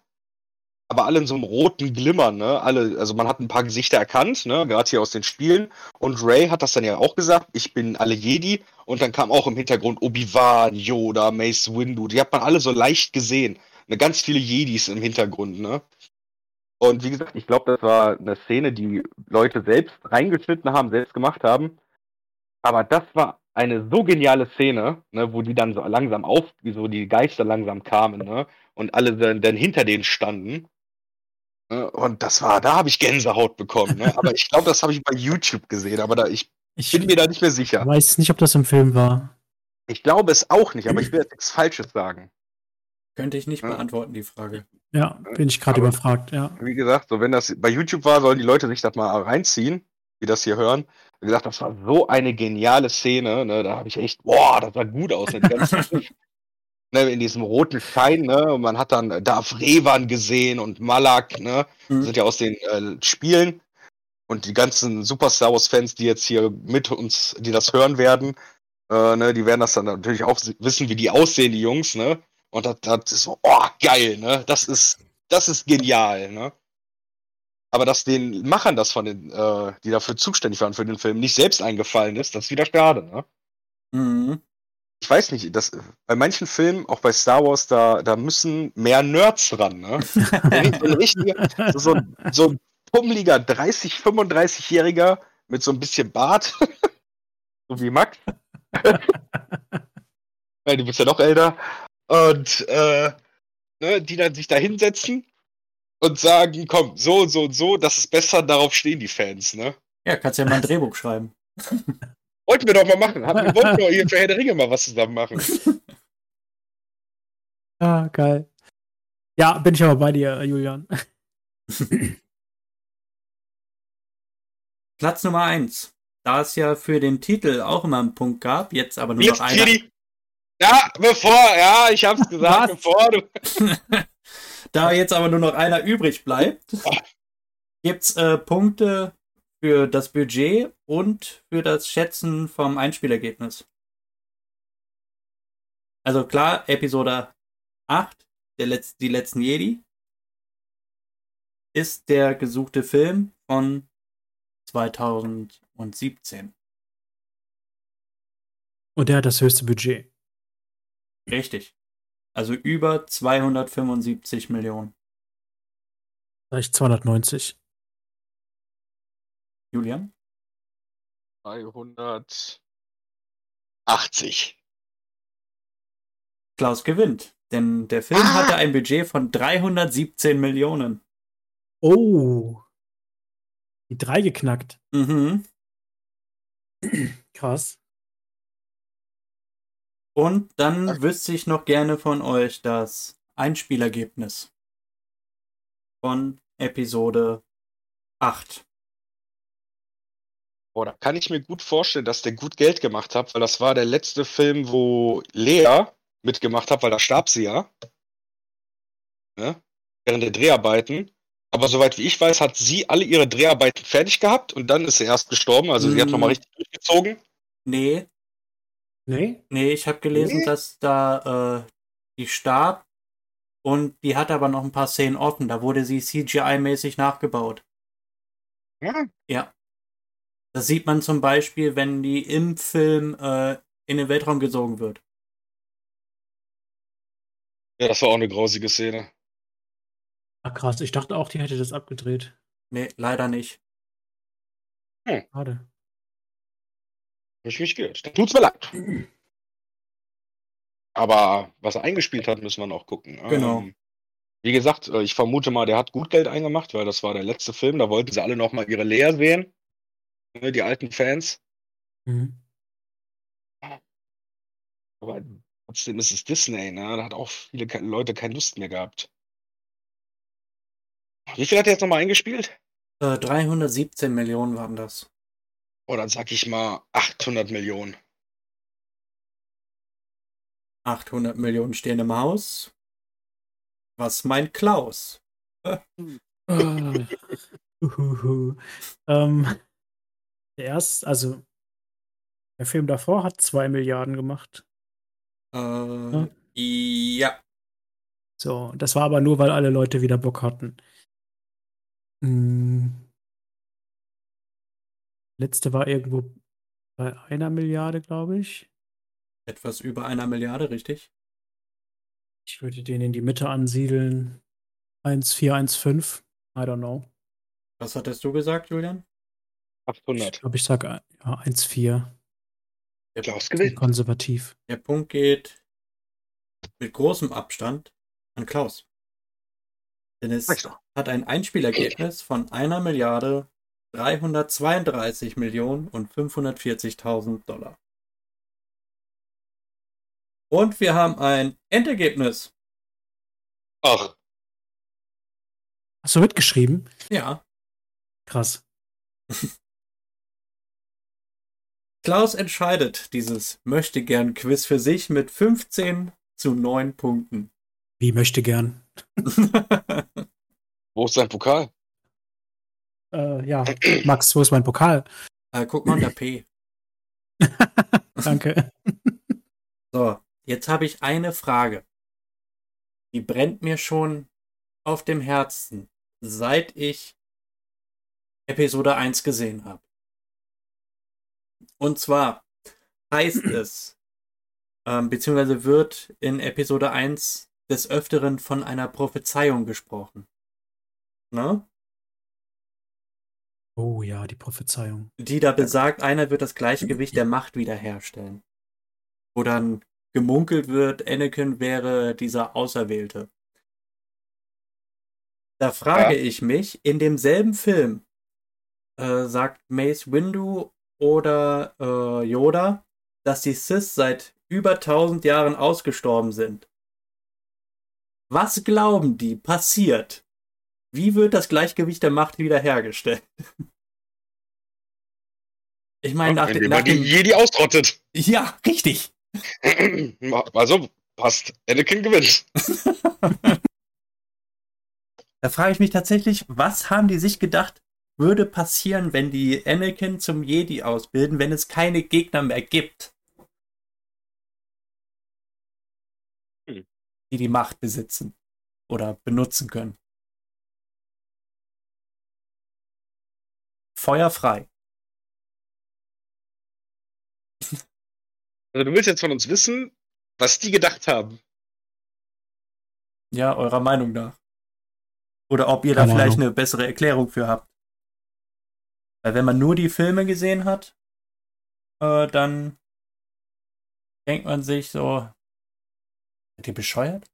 Aber alle in so einem roten Glimmer, ne? Alle, also man hat ein paar Gesichter erkannt, ne? Gerade hier aus den Spielen. Und Ray hat das dann ja auch gesagt, ich bin alle Jedi. Und dann kam auch im Hintergrund Obi-Wan, Yoda, Mace Windu. Die hat man alle so leicht gesehen. Ne, ganz viele Jedis im Hintergrund, ne? Und wie gesagt, ich glaube, das war eine Szene, die Leute selbst reingeschnitten haben, selbst gemacht haben. Aber das war eine so geniale Szene, ne, wo die dann so langsam auf, so die Geister langsam kamen, ne, und alle dann, dann hinter denen standen. Ne, und das war, da habe ich Gänsehaut bekommen. Ne? Aber ich glaube, das habe ich bei YouTube gesehen, aber da, ich, ich bin mir da nicht mehr sicher. Ich weiß nicht, ob das im Film war. Ich glaube es auch nicht, aber ich will jetzt nichts Falsches sagen. Könnte ich nicht ja. beantworten, die Frage. Ja, bin ich gerade überfragt, ja. Wie gesagt, so wenn das bei YouTube war, sollen die Leute sich das mal reinziehen, die das hier hören. Wie gesagt, das war so eine geniale Szene. Ne? Da habe ich echt, boah, das sah gut aus. Ne? ne, in diesem roten Schein, ne? Und man hat dann Darth Revan gesehen und Malak, ne? Mhm. Sind ja aus den äh, Spielen. Und die ganzen Super Star Wars-Fans, die jetzt hier mit uns, die das hören werden, äh, ne, die werden das dann natürlich auch wissen, wie die aussehen, die Jungs, ne? Und das, das ist so, oh, geil, ne? Das ist, das ist genial, ne? aber dass den Machern das von den, äh, die dafür zuständig waren für den Film, nicht selbst eingefallen ist, das ist wieder schade, ne? Mhm. Ich weiß nicht, das, bei manchen Filmen, auch bei Star Wars, da, da müssen mehr Nerds ran, ne? so, so, so ein pummeliger 30, 35-Jähriger mit so ein bisschen Bart, so wie Max. ja, du bist ja noch älter. Und äh, ne, die dann sich da hinsetzen und sagen, komm, so und so und so, das ist besser, darauf stehen die Fans, ne? Ja, kannst ja mal ein Drehbuch schreiben. Wollten wir doch mal machen. wir wollten doch hier für Herr der Ringe mal was zusammen machen. Ah, geil. Ja, bin ich aber bei dir, Julian. Platz Nummer 1. Da es ja für den Titel auch immer einen Punkt gab, jetzt aber nur jetzt noch einer. Ja, bevor, ja, ich hab's gesagt, bevor du. Da jetzt aber nur noch einer übrig bleibt, gibt's äh, Punkte für das Budget und für das Schätzen vom Einspielergebnis. Also klar, Episode 8, der Letz die letzten Jedi, ist der gesuchte Film von 2017. Und der hat das höchste Budget. Richtig. Also über 275 Millionen. Vielleicht 290. Julian? 380. Klaus gewinnt, denn der Film Ah! hatte ein Budget von 317 Millionen. Oh. Die drei geknackt. Mhm. Krass. Und dann Okay. wüsste ich noch gerne von euch das Einspielergebnis von Episode 8. Boah, da kann ich mir gut vorstellen, dass der gut Geld gemacht hat, weil das war der letzte Film, wo Lea mitgemacht hat, weil da starb sie ja. Ne? Während der Dreharbeiten. Aber soweit wie ich weiß, hat sie alle ihre Dreharbeiten fertig gehabt und dann ist sie erst gestorben. Also sie hat Mm. nochmal richtig durchgezogen. Nee, Nee? nee, ich habe gelesen, Nee? dass da äh, die starb und die hat aber noch ein paar Szenen offen. Da wurde sie CGI-mäßig nachgebaut. Ja. Ja. Das sieht man zum Beispiel, wenn die im Film äh, in den Weltraum gesogen wird. ja, das war auch eine grausige Szene. Ah, krass. Ich dachte auch, die hätte das abgedreht. Nee, leider nicht. Schade. Hab ich mich geirrt. Tut's mir leid. Aber was er eingespielt hat, müssen wir noch gucken. Genau. Ähm, wie gesagt, äh, ich vermute mal, der hat gut Geld eingemacht, weil das war der letzte Film. Da wollten sie alle noch mal ihre Lea sehen. Ne, Die alten Fans. Mhm. Aber trotzdem ist es Disney, ne? Da hat auch viele Leute keine Lust mehr gehabt. Wie viel hat er jetzt nochmal eingespielt? Äh, 317 Millionen waren das. Oh, dann sag ich mal 800 Millionen. 800 Millionen stehen im Haus. Was meint Klaus? Ähm, der erste, also der Film davor hat zwei Milliarden gemacht. Äh, ja. So, das war aber nur, weil alle Leute wieder Bock hatten. Hm. Letzte war irgendwo bei einer Milliarde, glaube ich. Etwas über einer Milliarde, richtig? Ich würde den in die Mitte ansiedeln. 1415. I don't know. Was hattest du gesagt, Julian? Ich 800. glaube, ich sage ja, 1,4. Klaus gewinnt. Konservativ. Der Punkt geht mit großem Abstand an Klaus. Denn es hat ein Einspielergebnis von einer Milliarde 332 Millionen und 540.000 Dollar. Und wir haben ein Endergebnis. Ach, Hast du mitgeschrieben? Ja, Krass. Klaus entscheidet dieses möchte gern Quiz für sich mit 15 zu 9 Punkten. Wie möchte gern. wo ist sein Pokal? Äh, ja, Max, wo ist mein Pokal? äh, guck mal unter P. Danke. So, jetzt habe ich eine Frage. Die brennt mir schon auf dem Herzen, seit ich Episode 1 gesehen habe. Und zwar heißt es, ähm, beziehungsweise wird in Episode 1 des Öfteren von einer Prophezeiung gesprochen. Ne? Oh ja, die Prophezeiung. die da besagt, einer wird das Gleichgewicht der Macht wiederherstellen. Wo dann gemunkelt wird, Anakin wäre dieser Auserwählte. Da frage Ja. ich mich, in demselben Film äh, sagt Mace Windu oder äh, Yoda, dass die Sith seit über 1000 Jahren ausgestorben sind. Was glauben die passiert? Wie wird das Gleichgewicht der Macht wiederhergestellt? Ich meine, nach, Indem nach man die dem. Jedi ausrottet. Ja, richtig. Also, passt. Anakin gewinnt. Da frage ich mich tatsächlich, was haben die sich gedacht, würde passieren, wenn die Anakin zum Jedi ausbilden, wenn es keine Gegner mehr gibt, Hm. die die Macht besitzen oder benutzen können. Feuer frei. Also du willst jetzt von uns wissen, was die gedacht haben. Ja, eurer Meinung nach. Oder ob ihr da Keine vielleicht Ahnung. eine bessere Erklärung für habt. Weil wenn man nur die Filme gesehen hat, äh, dann denkt man sich so, seid ihr bescheuert?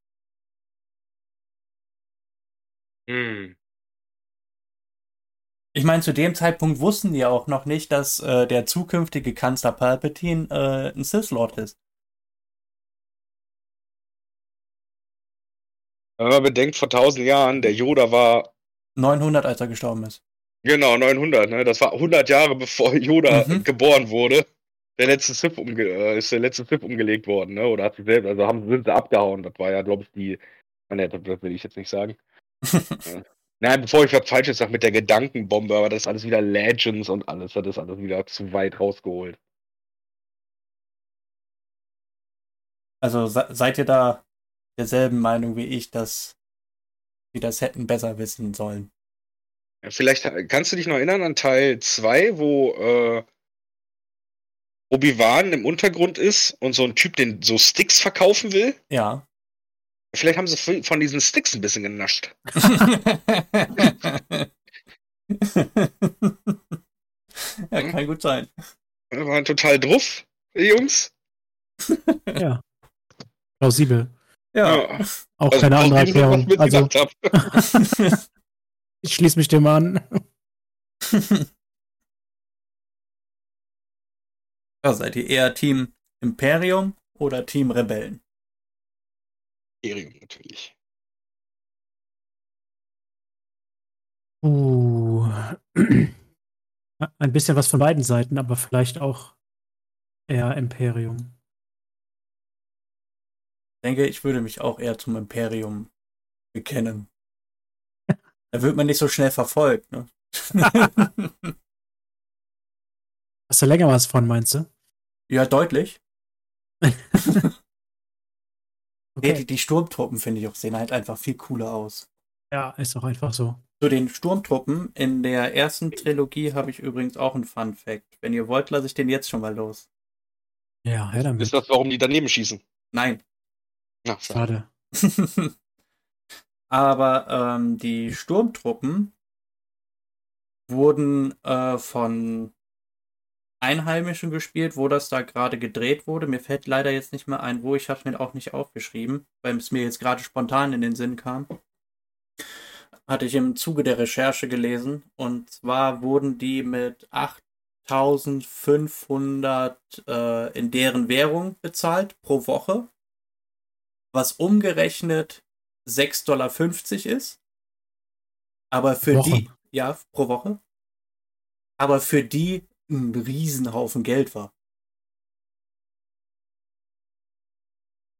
Hm. Ich meine, zu dem Zeitpunkt wussten die auch noch nicht, dass äh, der zukünftige Kanzler Palpatine äh, ein Sith Lord ist. Wenn man bedenkt, vor tausend Jahren, der Yoda war 900, als er gestorben ist. Genau, 900, ne? Das war 100 Jahre bevor Yoda Mhm. geboren wurde. Der letzte Sith umge äh, ist der letzte Sith umgelegt worden, ne? Oder hat sich selbst, also haben, sind sie abgehauen. Das war ja, glaube ich, die. Ah, Ne, das, das will ich jetzt nicht sagen. Ja. Nein, bevor ich was Falsches sage mit der Gedankenbombe, aber das ist alles wieder Legends und alles, das ist alles wieder zu weit rausgeholt. Also se seid ihr da derselben Meinung wie ich, dass sie das hätten besser wissen sollen? Ja, vielleicht äh, kannst du dich noch erinnern an Teil 2, wo äh, Obi-Wan im Untergrund ist und so ein Typ den so Sticks verkaufen will. Ja. Vielleicht haben sie von diesen Sticks ein bisschen genascht. ja, kann gut sein. Wir waren total drauf, die Jungs. Ja. Plausibel. Ja. Auch Also, keine andere was ich mir Erklärung. Also. ich schließe mich dem an. ja. Seid ihr eher Team Imperium oder Team Rebellen? Imperium natürlich. Uh. Ein bisschen was von beiden Seiten, aber vielleicht auch eher Imperium. Ich denke, ich würde mich auch eher zum Imperium bekennen. Da wird man nicht so schnell verfolgt, ne? Hast du länger was von, meinst du? ja, deutlich. Nee, Okay. die, die Sturmtruppen, finde ich auch, sehen halt einfach viel cooler aus. Ja, ist auch einfach so. Zu den Sturmtruppen in der ersten Trilogie habe ich übrigens auch einen Fun Fact. Wenn ihr wollt, lasse ich den jetzt schon mal los. Ja, her damit. Ist das, warum die daneben schießen? Nein. Na, Schade. Aber ähm, die Sturmtruppen wurden äh, von Einheimischen gespielt, wo das da gerade gedreht wurde. Mir fällt leider jetzt nicht mehr ein, wo. Ich habe es mir auch nicht aufgeschrieben, weil es mir jetzt gerade spontan in den Sinn kam. Hatte ich im Zuge der Recherche gelesen. Und zwar wurden die mit 8500 äh, in deren Währung bezahlt pro Woche. Was umgerechnet 6,50 Dollar ist. Aber für Woche? die, ja, pro Woche. Aber für die ein Riesenhaufen Geld war.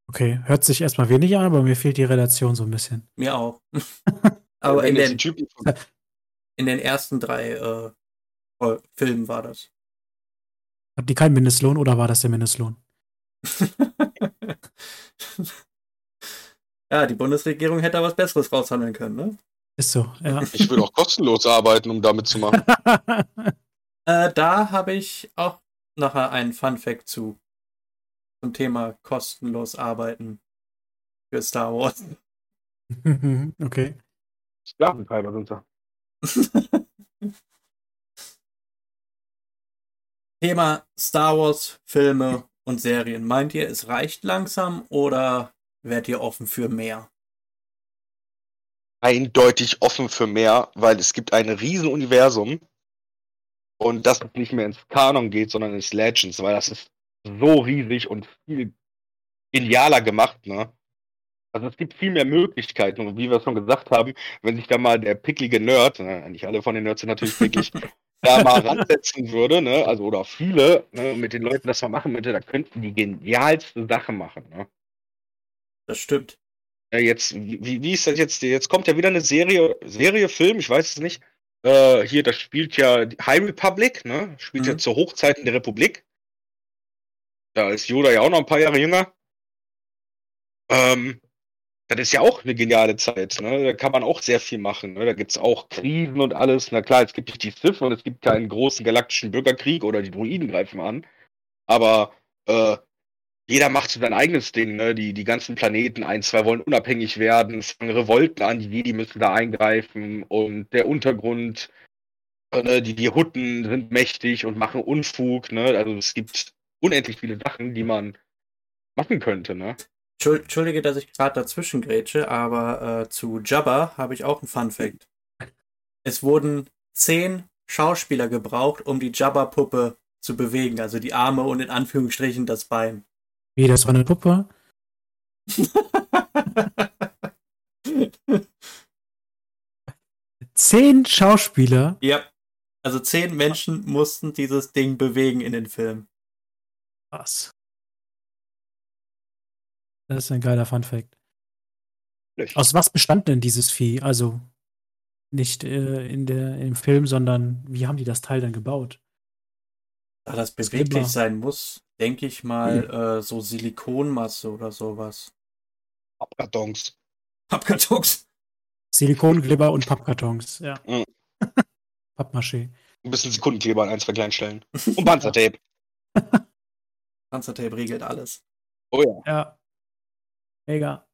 Okay, hört sich erstmal wenig an, aber mir fehlt die Relation so ein bisschen. Mir auch. Aber in den, in den ersten drei äh, Filmen war das. Habt ihr keinen Mindestlohn oder war das der Mindestlohn? ja, die Bundesregierung hätte da was Besseres raushandeln können, ne? Ist so, ja. ich will auch kostenlos arbeiten, um damit zu machen. Äh, da habe ich auch nachher einen Fun Fact zu. Zum Thema kostenlos arbeiten für Star Wars. okay. Sklaventreiber sind sie. Thema Star Wars, Filme und Serien. Meint ihr, es reicht langsam oder werdet ihr offen für mehr? Eindeutig offen für mehr, weil es gibt ein Riesenuniversum und das nicht mehr ins Kanon geht, sondern ins Legends, weil das ist so riesig und viel genialer gemacht, ne? Also es gibt viel mehr Möglichkeiten und wie wir schon gesagt haben, wenn sich da mal der picklige Nerd, ne, nicht alle von den Nerds sind natürlich picklig, da mal ransetzen würde, ne, also oder viele, ne, mit den Leuten das mal machen würde, da könnten die genialste Sache machen, ne? Das stimmt. Ja, jetzt, wie, wie ist das jetzt? Jetzt kommt ja wieder eine Serie, Serie, Film, ich weiß es nicht. Äh, hier, das spielt ja High Republic, ne? Spielt mhm. ja zur Hochzeiten der Republik. Da ist Yoda ja auch noch ein paar Jahre jünger. Ähm, das ist ja auch eine geniale Zeit, ne? Da kann man auch sehr viel machen. Ne? Da gibt's auch Krisen und alles. Na klar, es gibt nicht die Sith und es gibt keinen großen galaktischen Bürgerkrieg oder die Druiden greifen an. Aber äh, jeder macht sein eigenes Ding, ne? Die, die ganzen Planeten, ein, zwei wollen unabhängig werden, es fangen Revolten an, die Jedi müssen da eingreifen und der Untergrund, ne? die, die Hutten sind mächtig und machen Unfug, ne? Also es gibt unendlich viele Sachen, die man machen könnte, ne? Entschuldige, dass ich gerade dazwischen grätsche, aber äh, zu Jabba habe ich auch einen Fun Fact. Es wurden zehn Schauspieler gebraucht, um die Jabba-Puppe zu bewegen, also die Arme und in Anführungsstrichen das Bein. Wie, das war eine Puppe? zehn Schauspieler? Ja. Also zehn Menschen mussten dieses Ding bewegen in den Film. Was? Das ist ein geiler Funfact. Aus was bestand denn dieses Vieh? Also nicht äh, in der, im Film, sondern wie haben die das Teil dann gebaut? Da das beweglich sein muss, denke ich mal, hm. äh, so Silikonmasse oder sowas. Pappkartons. Pappkartons. Silikonglibber und Pappkartons, ja. Mhm. Pappmaché. Ein bisschen Sekundenkleber an ein, zwei kleinen Stellen. Und Panzertape. Panzertape regelt alles. Oh ja. Ja. Mega.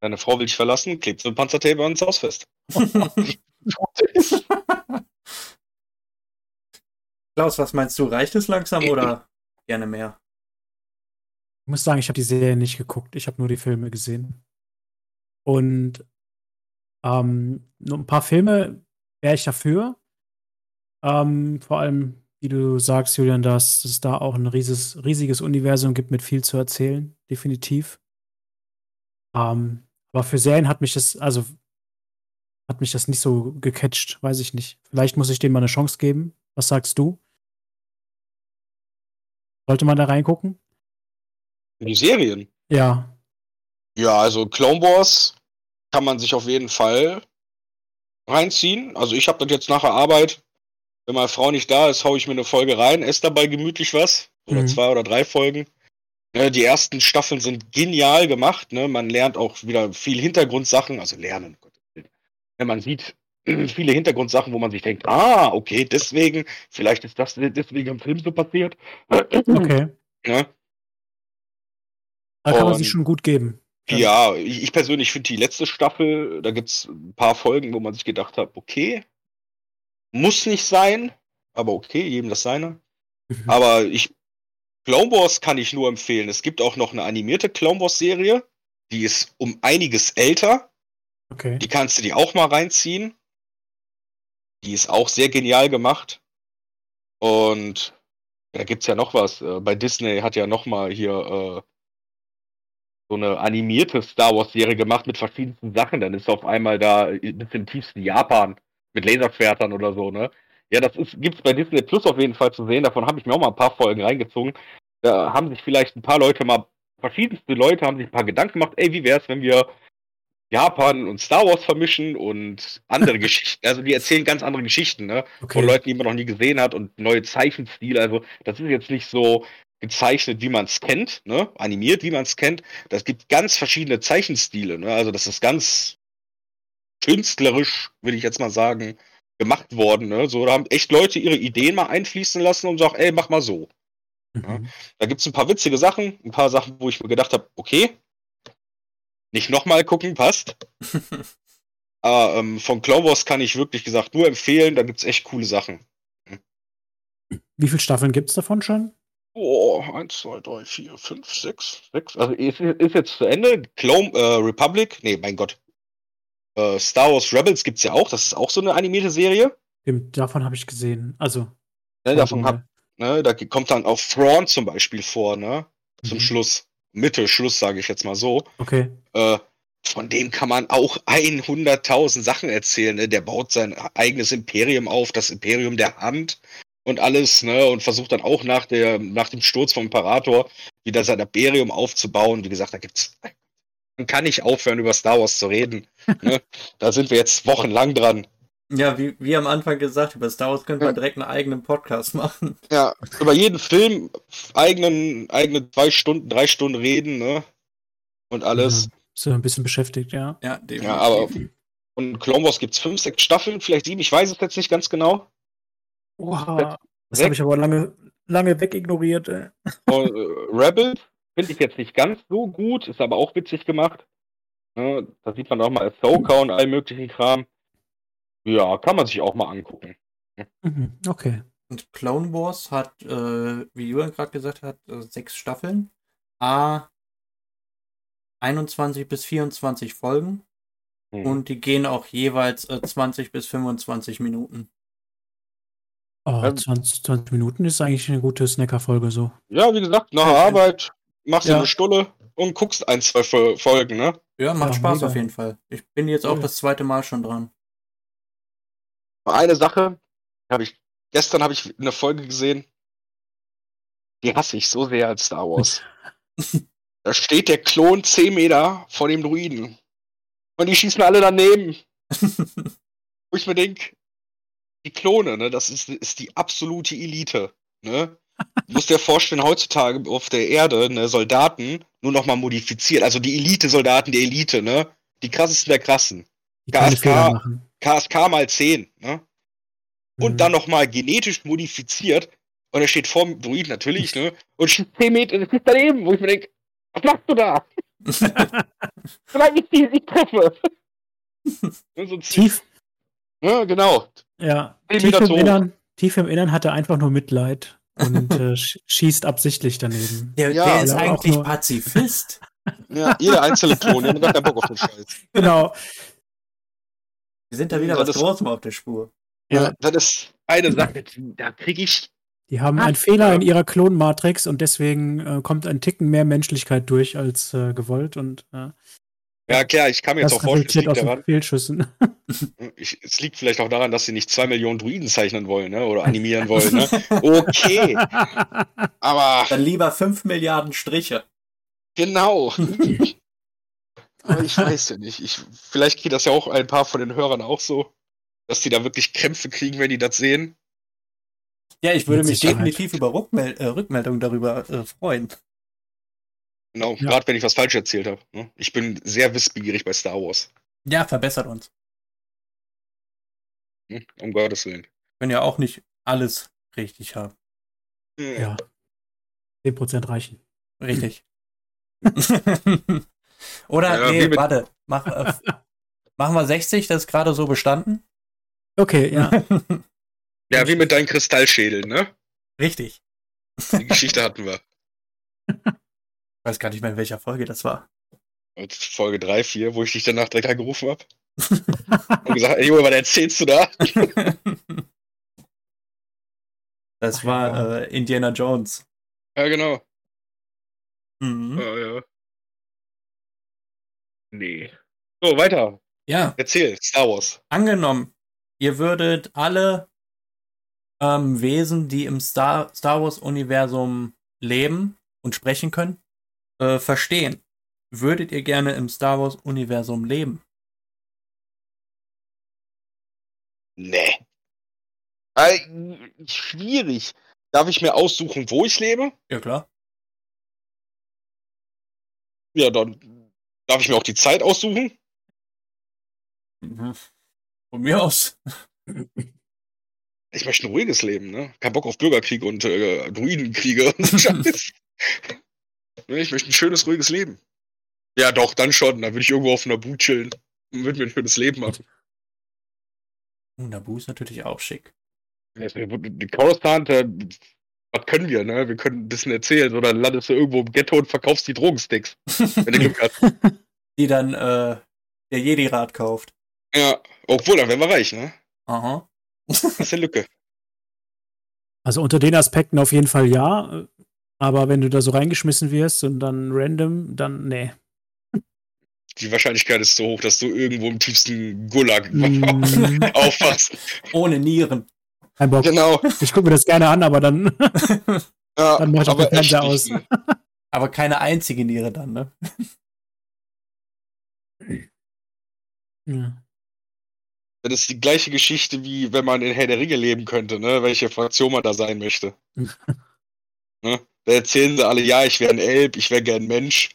Deine Frau will dich verlassen, klebt so ein Panzertape ans Haus fest. Klaus, was meinst du? Reicht es langsam oder gerne mehr? Ich muss sagen, ich habe die Serie nicht geguckt. Ich habe nur die Filme gesehen. Und ähm, nur ein paar Filme wäre ich dafür. Ähm, vor allem, wie du sagst, Julian, dass es da auch ein riesiges, riesiges Universum gibt mit viel zu erzählen. Definitiv. Ähm, aber für Serien hat mich das, also hat mich das nicht so gecatcht, weiß ich nicht. Vielleicht muss ich dem mal eine Chance geben. Was sagst du? Sollte man da reingucken? In die Serien? Ja. Ja, also Clone Wars kann man sich auf jeden Fall reinziehen. Also ich habe das jetzt nach der Arbeit, wenn meine Frau nicht da ist, haue ich mir eine Folge rein, esse dabei gemütlich was. Oder mhm. zwei oder drei Folgen. Ne, die ersten Staffeln sind genial gemacht. Ne? Man lernt auch wieder viel Hintergrundsachen, also lernen. Ne, man sieht viele Hintergrundsachen, wo man sich denkt, ah, okay, deswegen, vielleicht ist das deswegen im Film so passiert. Okay. Ja. Da kann man sich schon gut geben. Ja, ich, ich persönlich finde die letzte Staffel, da gibt es ein paar Folgen, wo man sich gedacht hat, okay, muss nicht sein, aber okay, jedem das seine. Mhm. Aber ich Clone Wars kann ich nur empfehlen. Es gibt auch noch eine animierte Clone Wars Serie. Die ist um einiges älter. Okay. Die kannst du dir auch mal reinziehen. Die ist auch sehr genial gemacht. Und da gibt's ja noch was. Äh, bei Disney hat ja noch mal hier äh, so eine animierte Star Wars Serie gemacht mit verschiedensten Sachen. Dann ist auf einmal da bis im tiefsten Japan mit Laserschwertern oder so, ne? Ja, das gibt es bei Disney Plus auf jeden Fall zu sehen. Davon habe ich mir auch mal ein paar Folgen reingezogen. Da haben sich vielleicht ein paar Leute mal, verschiedenste Leute haben sich ein paar Gedanken gemacht, ey, wie wäre es, wenn wir Japan und Star Wars vermischen und andere Geschichten. Also die erzählen ganz andere Geschichten, ne? Okay. Von Leuten, die man noch nie gesehen hat und neue Zeichenstile. Also das ist jetzt nicht so gezeichnet, wie man es kennt, ne? Animiert, wie man es kennt. Das gibt ganz verschiedene Zeichenstile, ne? Also das ist ganz künstlerisch, würde ich jetzt mal sagen, gemacht worden. Ne? So, da haben echt Leute ihre Ideen mal einfließen lassen und sagen, ey, mach mal so. Mhm. Ja? Da gibt es ein paar witzige Sachen, ein paar Sachen, wo ich mir gedacht habe, okay, nicht nochmal gucken, passt. Aber ähm, von Clone Wars kann ich wirklich gesagt nur empfehlen, da gibt es echt coole Sachen. Wie viele Staffeln gibt es davon schon? Oh, 1, 2, 3, 4, 5, 6, 6. Also ist, ist jetzt zu Ende. Clone äh, Republic, nee, mein Gott, äh, Star Wars Rebels gibt es ja auch, das ist auch so eine animierte Serie. Davon habe ich gesehen. Also. Ne, davon hab, ne, da kommt dann auch Thrawn zum Beispiel vor, ne? Zum mhm. Schluss. Mitte, Schluss, sage ich jetzt mal so. Okay. Äh, von dem kann man auch 100.000 Sachen erzählen. Ne? Der baut sein eigenes Imperium auf, das Imperium der Hand und alles, ne? Und versucht dann auch nach, der, nach dem Sturz vom Imperator wieder sein Imperium aufzubauen. Wie gesagt, da gibt's man kann nicht aufhören, über Star Wars zu reden. ne? Da sind wir jetzt wochenlang dran. Ja, wie, wie am Anfang gesagt, über Star Wars könnte man direkt einen eigenen Podcast machen. Ja, über jeden Film eigenen, eigene zwei Stunden, drei Stunden reden, ne? Und alles. Ja, so ein bisschen beschäftigt, ja. Ja, definitiv. Ja, aber von Clone Wars gibt es fünf, sechs Staffeln, vielleicht sieben, ich weiß es jetzt nicht ganz genau. Oha, das habe ich aber lange, lange wegignoriert. Ey. Und, äh, Rebel finde ich jetzt nicht ganz so gut, ist aber auch witzig gemacht. Ne? Da sieht man auch mal Ahsoka und all möglichen Kram. Ja, kann man sich auch mal angucken. Mhm, okay. Und Clone Wars hat, äh, wie Julian gerade gesagt hat, äh, sechs Staffeln. A 21 bis 24 Folgen. Hm. Und die gehen auch jeweils äh, 20 bis 25 Minuten. Oh, Ähm, 20, 20 Minuten ist eigentlich eine gute Snacker-Folge so. Ja, wie gesagt, nach der Ja, Arbeit machst du Ja. eine Stulle und guckst ein, zwei Fol- Folgen, ne? Ja, macht Ja, Spaß mega. auf jeden Fall. Ich bin jetzt auch Cool. das zweite Mal schon dran. Eine Sache, habe ich, gestern habe ich eine Folge gesehen, die hasse ich so sehr als Star Wars. da steht der Klon 10 Meter vor dem Druiden. Und die schießen alle daneben. Wo ich mir denke, die Klone, ne, das ist, ist die absolute Elite. Ne? Du musst dir vorstellen, heutzutage auf der Erde, ne, Soldaten nur noch mal modifiziert. Also die Elite-Soldaten der Elite, ne? Die krassesten der krassen. Die KSK. KSK mal 10, ne? Und Mhm. dann nochmal genetisch modifiziert. Und er steht vorm Druid natürlich, ne? Und schießt 10 Meter, das ist daneben, wo ich mir denke, was machst du da? Weil ich die nicht treffe. Ne, so ein Tief, ja, genau. ja, tief Meter im. Innern, tief im Innern hat er einfach nur Mitleid und äh, sch- schießt absichtlich daneben. Der, Ja, der ist eigentlich Pazifist. Ja, jeder einzelne Klon, der hat keinen Bock auf den Scheiß. Genau. Wir sind da wieder Ja, was das- Großem auf der Spur. Ja. Das ist eine Sache, da kriege ich. die haben Ah, einen Fehler ja. in ihrer Klonmatrix und deswegen äh, kommt ein Ticken mehr Menschlichkeit durch als äh, gewollt und äh, Ja, klar, ich kann mir jetzt das auch vorstellen, es resultiert aus liegt den daran. Fehlschüssen. Ich, es liegt vielleicht auch daran, dass sie nicht zwei Millionen Druiden zeichnen wollen, ne? Oder animieren wollen, ne? Okay, aber Dann lieber 5 Milliarden Striche. Genau. Aber ich weiß ja nicht. Ich, vielleicht geht das ja auch ein paar von den Hörern auch so, dass die da wirklich Krämpfe kriegen, wenn die das sehen. Ja, ich würde Mit mich Sicherheit. definitiv über Rückmel äh, Rückmeldungen darüber äh, freuen. Genau, Ja. gerade wenn ich was falsch erzählt habe. Ne? Ich bin sehr wissbegierig bei Star Wars. Ja, verbessert uns. Hm? Um Gottes Willen. Können ja auch nicht alles richtig haben. Hm. ja. 10% reichen. Richtig. Oder, Ja, nee, warte. Mach, äh, machen wir 60, das ist gerade so bestanden? Okay, ja. Ja, wie mit deinen Kristallschädeln, ne? Richtig. Die Geschichte hatten wir. Ich weiß gar nicht mehr, in welcher Folge das war. Folge 3, 4, wo ich dich danach direkt angerufen habe. Und gesagt, ey Junge, was erzählst du da? Das war äh, Indiana Jones. Ja, genau. Mhm. Ja, ja. Nee. So, weiter. Ja, Erzähl, Star Wars. angenommen, ihr würdet alle ähm, Wesen, die im Star, Star Wars-Universum leben und sprechen können, äh, verstehen. Würdet ihr gerne im Star Wars-Universum leben? Nee. Äh, schwierig. Darf ich mir aussuchen, wo ich lebe? Ja, klar. Ja, dann darf ich mir auch die Zeit aussuchen. Mhm. Von mir aus. Ich möchte ein ruhiges Leben, ne? Kein Bock auf Bürgerkrieg und äh, Druidenkriege und so Scheiß. Ne, ich möchte ein schönes, ruhiges Leben. Ja, doch, dann schon. Dann würde ich irgendwo auf einer Boot chillen und würde mir ein schönes Leben machen. Nabu ist natürlich auch schick. Die Coruscant, was können wir, ne? Wir können ein bisschen erzählen oder dann landest du irgendwo im Ghetto und verkaufst die Drogensticks, wenn du Glück hast. Die dann äh, der Jedi-Rat kauft. Ja, obwohl, dann wären wir reich, ne? Aha. Das ist eine Lücke. Also unter den Aspekten auf jeden Fall ja. Aber wenn du da so reingeschmissen wirst und dann random, dann nee. Die Wahrscheinlichkeit ist so hoch, dass du irgendwo im tiefsten Gulag Mm, aufwachst. Ohne Nieren. Kein Bock. Genau. Ich gucke mir das gerne an, aber dann. Ja, Dann mach ich auch aber den Fernseher aus. Aber keine einzige Niere dann, ne? Ja. Das ist die gleiche Geschichte, wie wenn man in Herr der Ringe leben könnte, ne? welche Fraktion man da sein möchte. ne? Da erzählen sie alle, ja, ich wäre ein Elb, ich wäre gern Mensch.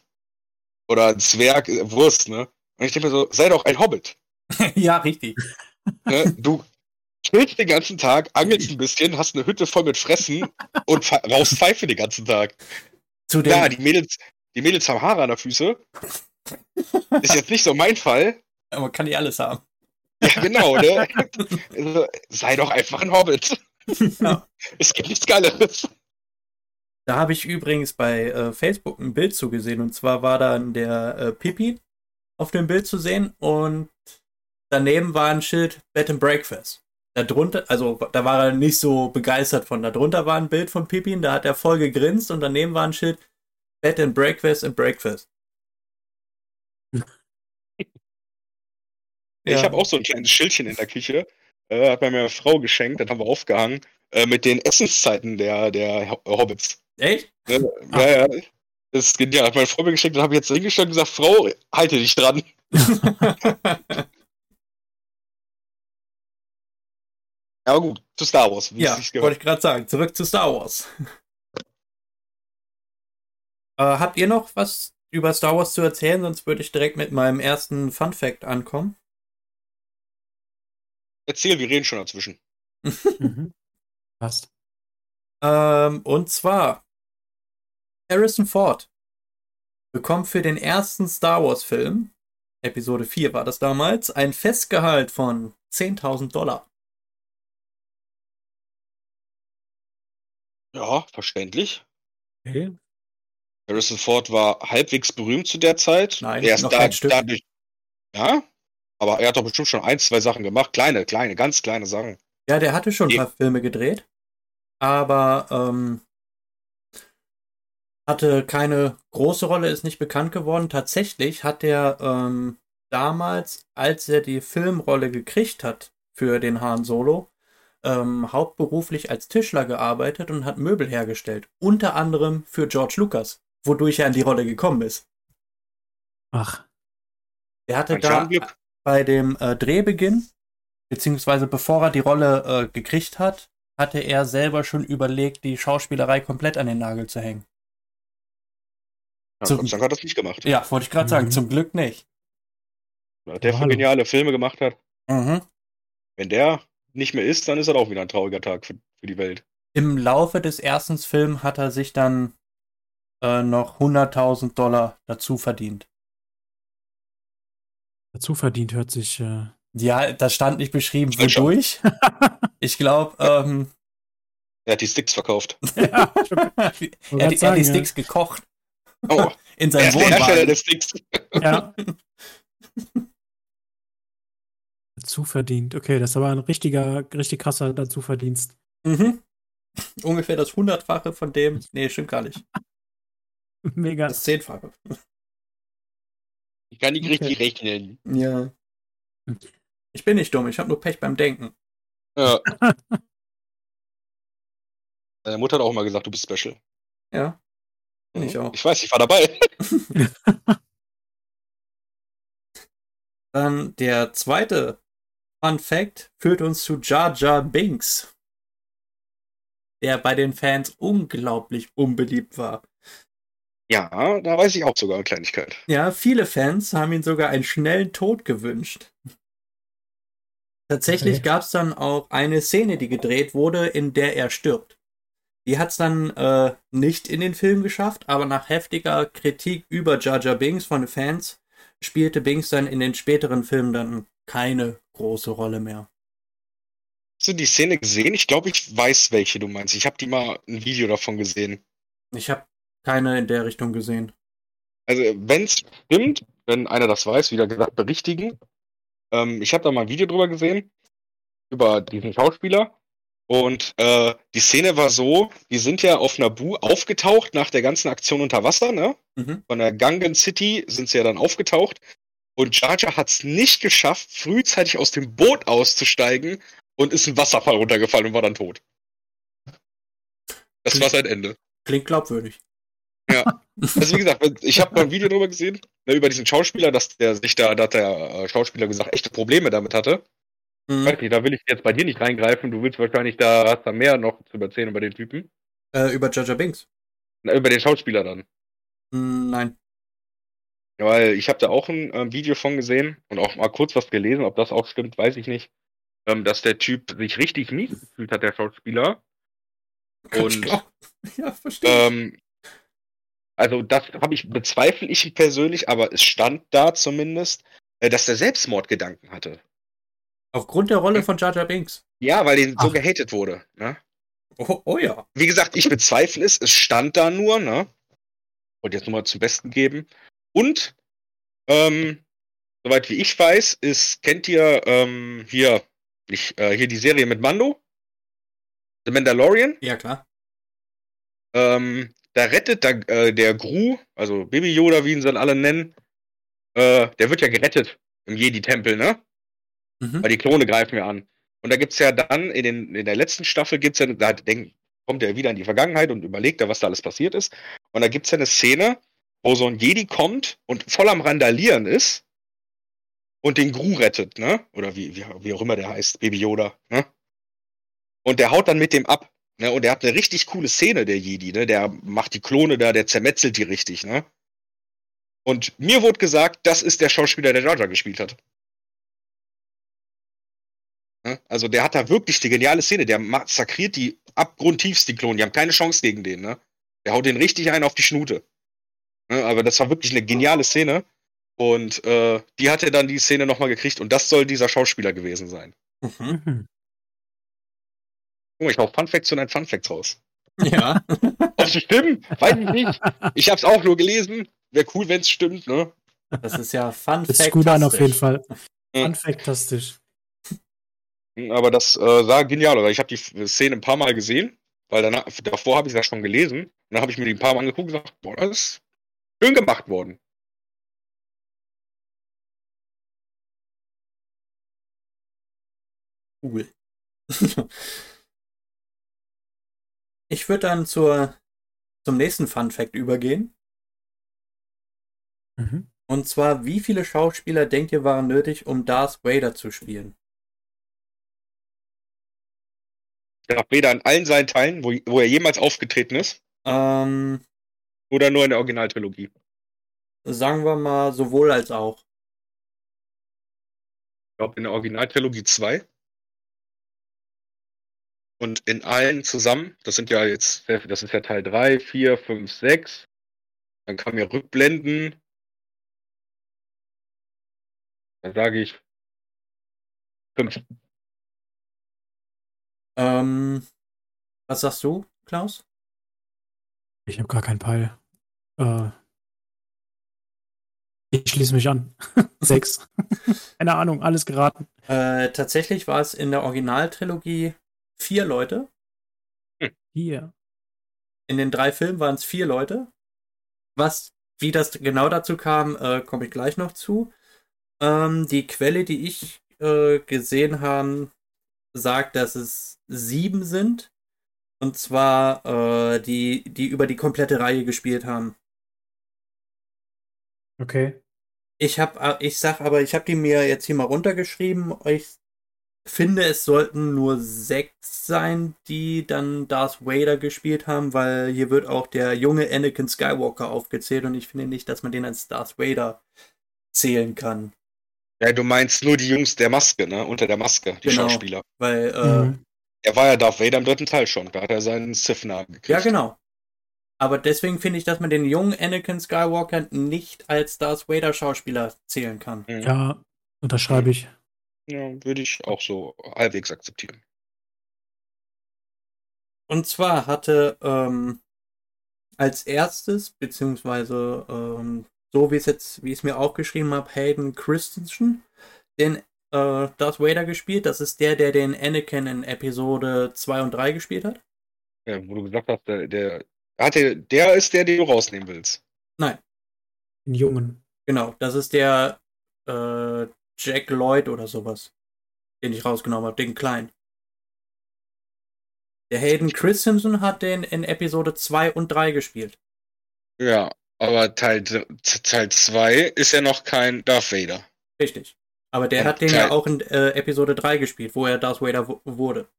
Oder ein Zwerg, äh, Wurst, ne? Und ich denke mir so, sei doch ein Hobbit. ja, richtig. Ne? Du chillst den ganzen Tag, angelst ein bisschen, hast eine Hütte voll mit Fressen und rauchst Pfeife den ganzen Tag. Zu dem, Ja, die Mädels, die Mädels haben Haare an der Füße. Ist jetzt nicht so mein Fall. aber kann die alles haben. Ja, genau, ne? Also, sei doch einfach ein Hobbit. Ja. Es gibt nichts Geileres. Da habe ich übrigens bei äh, Facebook ein Bild zugesehen und zwar war dann der äh, Pippi auf dem Bild zu sehen und daneben war ein Schild Bed and Breakfast. Darunter, also da war er nicht so begeistert von. Darunter war ein Bild von Pippin, da hat er voll gegrinst und daneben war ein Schild Bed and Breakfast and Breakfast. Ich habe auch so ein kleines Schildchen in der Küche. Äh, hat mir meine Frau geschenkt, das haben wir aufgehangen. Äh, mit den Essenszeiten der, der Ho- Hobbits. Echt? Ne? Ja, ja. Das ist genial. Hat meine Frau mir geschenkt, dann habe ich jetzt hingestellt und gesagt, Frau, halte dich dran. Aber gut, zu Star Wars, wie ja, wollte ich gerade sagen. Zurück zu Star Wars. äh, habt ihr noch was über Star Wars zu erzählen? Sonst würde ich direkt mit meinem ersten Fun Fact ankommen. Erzähl, wir reden schon dazwischen. Mhm. Passt. Ähm, und zwar Harrison Ford bekommt für den ersten Star Wars Film, Episode 4 war das damals, ein Festgehalt von 10.000 Dollar. Ja, verständlich. Okay. Harrison Ford war halbwegs berühmt zu der Zeit. Nein, er ist noch da, kein Stück. dadurch. Ja, aber er hat doch bestimmt schon ein, zwei Sachen gemacht. Kleine, kleine, ganz kleine Sachen. Ja, der hatte schon ein paar Filme gedreht, aber ähm, hatte keine große Rolle, ist nicht bekannt geworden. Tatsächlich hat er ähm, damals, als er die Filmrolle gekriegt hat für den Han Solo, ähm, hauptberuflich als Tischler gearbeitet und hat Möbel hergestellt. Unter anderem für George Lucas, wodurch er an die Rolle gekommen ist. Ach, Er hatte da bei dem äh, Drehbeginn, beziehungsweise bevor er die Rolle äh, gekriegt hat, hatte er selber schon überlegt, die Schauspielerei komplett an den Nagel zu hängen. Ja, Zum- Gott sei Dank hat er das nicht gemacht. Ja, wollte ich gerade sagen, Mhm. zum Glück nicht. Der Ja, für geniale Filme gemacht hat. Mhm. Wenn der nicht mehr ist, dann ist das auch wieder ein trauriger Tag für, für die Welt. Im Laufe des ersten Films hat er sich dann äh, noch 100.000 Dollar dazu verdient. dazu verdient hört sich. Äh, Ja, das stand nicht beschrieben, wodurch. ich glaube, ähm, Er hat die Sticks verkauft. ja, er, hat die- er hat die sagen, Sticks gekocht Oh, in er seinem ist der Hersteller Wohnwagen. der Sticks. ja. Dazu verdient. Okay, das ist aber ein richtiger, richtig krasser Dazuverdienst. Mhm. Ungefähr das Hundertfache von dem. Nee, stimmt gar nicht. Mega. Das Zehnfache. Ich kann nicht Okay. richtig rechnen. Ja. Ich bin nicht dumm, ich habe nur Pech beim Denken. Ja. Deine Mutter hat auch immer gesagt, du bist special. Ja. Bin ich auch. Ich weiß, ich war dabei. Dann der zweite Fun Fact führt uns zu Jar Jar Binks, der bei den Fans unglaublich unbeliebt war. Ja, da weiß ich auch sogar eine Kleinigkeit. Ja, viele Fans haben ihn sogar einen schnellen Tod gewünscht. Tatsächlich Okay. gab es dann auch eine Szene, die gedreht wurde, in der er stirbt. Die hat es dann äh, nicht in den Film geschafft, aber nach heftiger Kritik über Jar Jar Binks von den Fans spielte Binks dann in den späteren Filmen dann keine große Rolle mehr. Hast du die Szene gesehen? Ich glaube, ich weiß, welche du meinst. Ich habe die mal ein Video davon gesehen. Ich habe keine in der Richtung gesehen. Also, wenn es stimmt, wenn einer das weiß, wieder gesagt, berichtigen. Ähm, ich habe da mal ein Video drüber gesehen, über diesen Schauspieler. Und äh, die Szene war so, die sind ja auf Naboo aufgetaucht nach der ganzen Aktion unter Wasser, ne? Mhm. Von der Gangan City sind sie ja dann aufgetaucht. Und Jar Jar hat es nicht geschafft, frühzeitig aus dem Boot auszusteigen und ist ein Wasserfall runtergefallen und war dann tot. Das war sein Ende. Klingt glaubwürdig. Ja. Also wie gesagt, ich habe mal ein Video darüber gesehen, ne, über diesen Schauspieler, dass der sich da, dass der äh, Schauspieler gesagt echte Probleme damit hatte. Mhm. Weiß nicht, da will ich jetzt bei dir nicht reingreifen. Du willst wahrscheinlich da, hast da mehr noch zu erzählen über den Typen. Äh, über Jaja Binks. Na, über den Schauspieler dann. Hm, nein. Weil ich habe da auch ein ähm, Video von gesehen und auch mal kurz was gelesen. Ob das auch stimmt, weiß ich nicht. Ähm, dass der Typ sich richtig mies gefühlt hat, der Schauspieler. Kann Und ja, verstehe. ähm, also das habe ich bezweifle ich persönlich, aber es stand da zumindest, äh, dass der Selbstmordgedanken hatte. Aufgrund der Rolle von Jaja Binks. Ja, weil den so gehatet wurde. Ne? Oh, oh ja. Wie gesagt, ich bezweifle es. Es stand da nur, ne? Und jetzt nur mal zum Besten geben. Und, ähm, soweit wie ich weiß, ist, kennt ihr ähm, hier, ich, äh, hier die Serie mit Mando? The Mandalorian? Ja, klar. Ähm, da rettet da, äh, der Gru, also Baby Yoda, wie ihn sie dann alle nennen, äh, der wird ja gerettet im Jedi-Tempel, ne? Mhm. Weil die Klone greifen ja an. Und da gibt's ja dann, in, den, in der letzten Staffel gibt's ja, da denk, kommt er wieder in die Vergangenheit und überlegt da, was da alles passiert ist. Und da gibt's ja eine Szene, wo so ein Jedi kommt und voll am Randalieren ist und den Gru rettet, ne? Oder wie, wie, wie auch immer der heißt, Baby Yoda, ne? Und der haut dann mit dem ab. Ne? Und der hat eine richtig coole Szene, der Jedi, ne? Der macht die Klone da, der zermetzelt die richtig, ne? Und mir wurde gesagt, das ist der Schauspieler, der Jar Jar gespielt hat. Ne? Also der hat da wirklich die geniale Szene, der massakriert die abgrundtiefst, die Klonen, die haben keine Chance gegen den, ne? Der haut den richtig ein auf die Schnute. Ne? Aber das war wirklich eine geniale Szene. Und äh, die hat er dann die Szene nochmal gekriegt und das soll dieser Schauspieler gewesen sein. Mhm. Guck mal, ich hau Fun Facts und ein Fun Facts raus. Ja. Ob sie stimmen, weiß ich nicht. Ich hab's auch nur gelesen. Wäre cool, wenn's stimmt, ne? Das ist ja Fun sich gut an, auf jeden Fall. Ja. Fantastisch. Aber das äh, sah genial aus. Ich habe die Szene ein paar Mal gesehen, weil danach, davor habe ich ja schon gelesen. Und dann habe ich mir die ein paar Mal angeguckt und gesagt, boah, das ist schön gemacht worden. Cool. ich würde dann zur, zum nächsten Fun Fact übergehen. Mhm. Und zwar, wie viele Schauspieler denkt ihr waren nötig, um Darth Vader zu spielen? Darth Vader in allen seinen Teilen, wo, wo er jemals aufgetreten ist, Ähm, oder nur in der Originaltrilogie. sagen wir mal sowohl als auch. Ich glaube, in der Originaltrilogie zwei. Und in allen zusammen, das sind ja jetzt, das ist ja Teil 3, 4, 5, 6. Dann kam ja Rückblenden. Dann sage ich 5. Ähm, was sagst du, Klaus? Ich habe gar keinen Peil. Äh, ich schließe mich an. Sechs. Keine Ahnung, alles geraten. Äh, tatsächlich war es in der Originaltrilogie vier Leute. Hier. In den drei Filmen waren es vier Leute. Was, wie das genau dazu kam, äh, komme ich gleich noch zu. Ähm, die Quelle, die ich äh, gesehen habe, sagt, dass es sieben sind. Und zwar äh, die, die über die komplette Reihe gespielt haben. Okay. Ich hab, ich sag aber, ich habe die mir jetzt hier mal runtergeschrieben. Ich finde, es sollten nur sechs sein, die dann Darth Vader gespielt haben, weil hier wird auch der junge Anakin Skywalker aufgezählt und ich finde nicht, dass man den als Darth Vader zählen kann. Ja, du meinst nur die Jungs der Maske, ne? Unter der Maske, die Genau. Schauspieler. Weil, äh, Mhm. Er war ja Darth Vader im dritten Teil schon. Da hat er seinen Sith-Namen gekriegt. ja, genau. Aber deswegen finde ich, dass man den jungen Anakin Skywalker nicht als Darth Vader Schauspieler zählen kann. Mhm. Ja, unterschreibe ich. Ja, würde ich auch so halbwegs akzeptieren. Und zwar hatte ähm, als erstes, beziehungsweise ähm, so wie es jetzt, wie ich es mir aufgeschrieben habe, Hayden Christensen den äh, Darth Vader gespielt. Das ist der, der den Anakin in Episode 2 und 3 gespielt hat. Ja, wo du gesagt hast, der, der, hatte, der ist der, den du rausnehmen willst. Nein, Den Jungen. genau, das ist der äh, Jack Lloyd oder sowas, den ich rausgenommen habe, den kleinen. Der Hayden Christensen hat den in Episode 2 und 3 gespielt. Ja, aber Teil 2 ist ja noch kein Darth Vader. Richtig. Aber der Und hat den Teil ja auch in äh, Episode 3 gespielt, wo er Darth Vader wurde.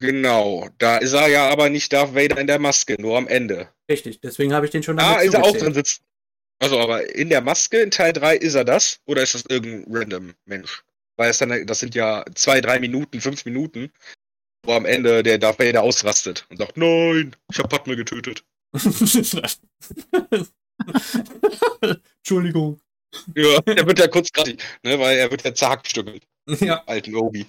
Genau, da ist er ja aber nicht Darth Vader in der Maske, nur am Ende. Richtig, deswegen habe ich den schon Ah, ist er auch drin sitzen. Also, aber in der Maske in Teil 3 ist er das? Oder ist das irgendein random Mensch? Weil es dann, das sind ja zwei, drei Minuten, fünf Minuten, wo am Ende der Darth Vader ausrastet und sagt, nein, ich habe Padme getötet. Entschuldigung. Ja, er wird ja kurz gerade, ne, weil er wird ja zerhackstückelt. Ja. Alten Obi.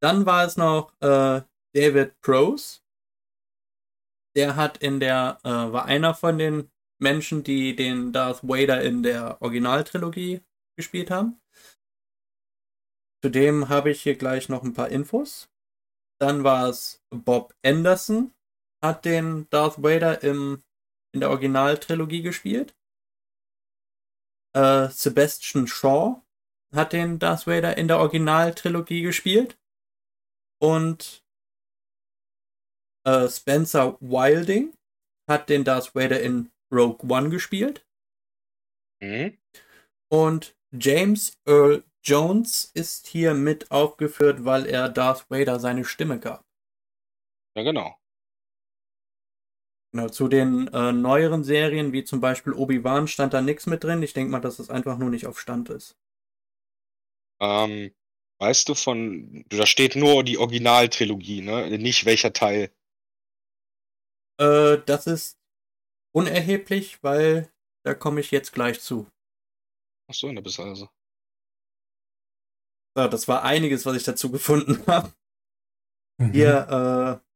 Dann war es noch äh, David Prose. Der hat in der, äh, war einer von den Menschen, die den Darth Vader in der Originaltrilogie gespielt haben. Zudem habe ich hier gleich noch ein paar Infos. Dann war es Bob Anderson, hat den Darth Vader im, in der Originaltrilogie gespielt. Äh, Sebastian Shaw hat den Darth Vader in der Originaltrilogie gespielt. Und äh, Spencer Wilding hat den Darth Vader in Rogue One gespielt. Mhm. Und James Earl Jones ist hier mit aufgeführt, weil er Darth Vader seine Stimme gab. Ja, genau. Genau, zu den äh, neueren Serien, wie zum Beispiel Obi-Wan, stand da nichts mit drin. Ich denke mal, dass es einfach nur nicht auf Stand ist. Ähm, weißt du von, da steht nur die Originaltrilogie, ne? Nicht welcher Teil. Äh, das ist unerheblich, weil da komme ich jetzt gleich zu. Ach so, da bist du also. So, das war einiges, was ich dazu gefunden habe. Mhm. Hier, äh,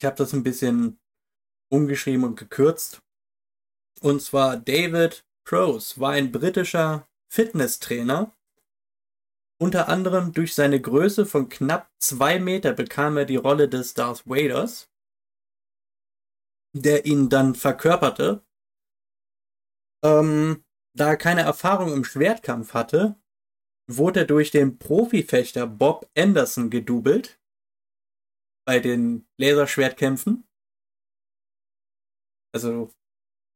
ich habe das ein bisschen umgeschrieben und gekürzt. Und zwar David Prose war ein britischer Fitnesstrainer. Unter anderem durch seine Größe von knapp zwei Meter bekam er die Rolle des Darth Vaders, der ihn dann verkörperte. Ähm, da er keine Erfahrung im Schwertkampf hatte, wurde er durch den Profifechter Bob Anderson gedoubelt bei den Laserschwertkämpfen. Also,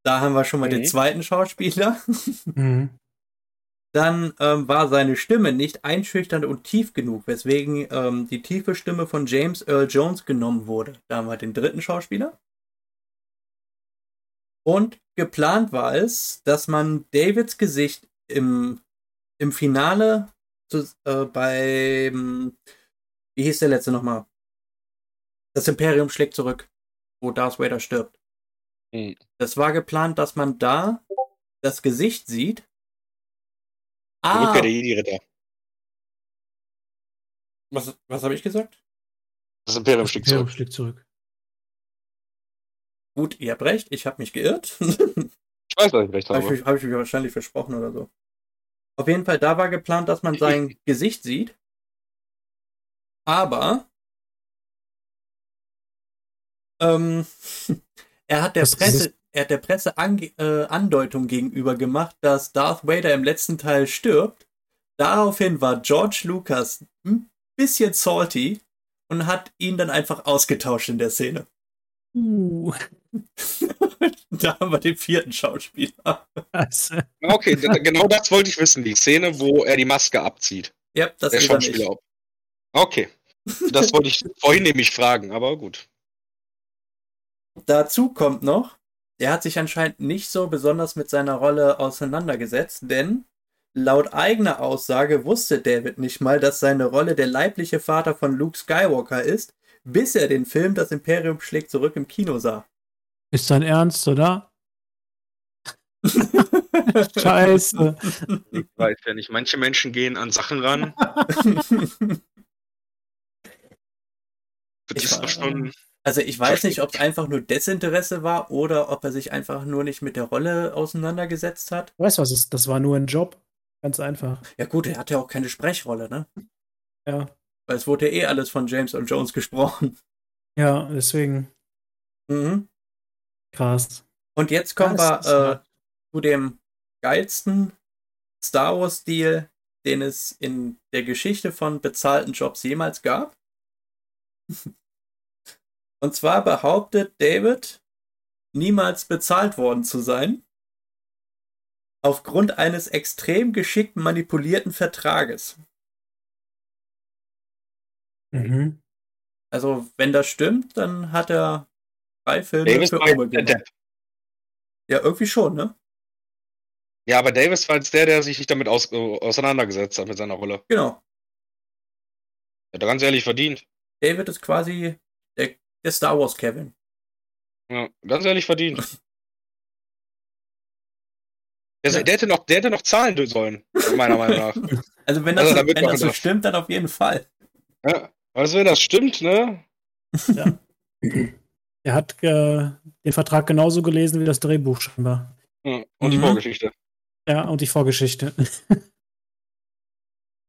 da haben wir schon mal mhm. den zweiten Schauspieler. Mhm. Dann ähm, war seine Stimme nicht einschüchternd und tief genug, weswegen ähm, die tiefe Stimme von James Earl Jones genommen wurde. Da haben wir den dritten Schauspieler. Und geplant war es, dass man Davids Gesicht im, im Finale zu, äh, beim, wie hieß der letzte nochmal? Das Imperium schlägt zurück, wo Darth Vader stirbt. Mhm. Es war geplant, dass man da das Gesicht sieht. Ah. Der Jedi-Ritter. Was, was habe ich gesagt? Das Imperium schlägt zurück. schlägt zurück. Gut, ihr habt recht, ich habe mich geirrt. ich weiß, dass ich recht habe. Habe ich, hab ich mich wahrscheinlich versprochen oder so. Auf jeden Fall, da war geplant, dass man sein Gesicht sieht. Aber ähm, er hat der Was Presse, er hat der Presse An äh, Andeutung gegenüber gemacht, dass Darth Vader im letzten Teil stirbt. Daraufhin war George Lucas ein bisschen salty und hat ihn dann einfach ausgetauscht in der Szene. Uh. da haben wir den vierten Schauspieler. Okay, genau das wollte ich wissen, die Szene, wo er die Maske abzieht. Ja, das der ist Schauspieler. Okay. Das wollte ich vorhin nämlich fragen, aber gut. Dazu kommt noch, er hat sich anscheinend nicht so besonders mit seiner Rolle auseinandergesetzt, denn laut eigener Aussage wusste David nicht mal, dass seine Rolle der leibliche Vater von Luke Skywalker ist, bis er den Film Das Imperium schlägt zurück im Kino sah. Ist dein Ernst, oder? Scheiße. Ich weiß ja nicht, manche Menschen gehen an Sachen ran. das ist doch schon also ich weiß nicht, ob es einfach nur Desinteresse war oder ob er sich einfach nur nicht mit der Rolle auseinandergesetzt hat. Weißt du was, das war nur ein Job. Ganz einfach. Ja gut, er hatte ja auch keine Sprechrolle, ne? Ja. Weil es wurde ja eh alles von James und Jones gesprochen. Ja, deswegen. Mhm. Krass. Und jetzt kommen ja, wir äh, zu dem geilsten Star Wars-Deal, den es in der Geschichte von bezahlten Jobs jemals gab. Und zwar behauptet David, niemals bezahlt worden zu sein. Aufgrund eines extrem geschickt manipulierten Vertrages. Mhm. Also, wenn das stimmt, dann hat er drei Filme Davis für. Depp. Ja, irgendwie schon, ne? Ja, aber Davis war jetzt der, der sich nicht damit aus, äh, auseinandergesetzt hat mit seiner Rolle. Genau. Hat er ganz ehrlich verdient. David ist quasi der, der Star Wars Kevin. Ja, ganz ehrlich verdient. Der, Ja. der, hätte noch, der hätte noch zahlen sollen, meiner Meinung nach. Also, wenn das, Also, so, wenn das so stimmt, dann auf jeden Fall. Ja, also wenn das stimmt, ne? Er hat äh, den Vertrag genauso gelesen wie das Drehbuch scheinbar. Ja, und die Mhm. Vorgeschichte. Ja, und die Vorgeschichte.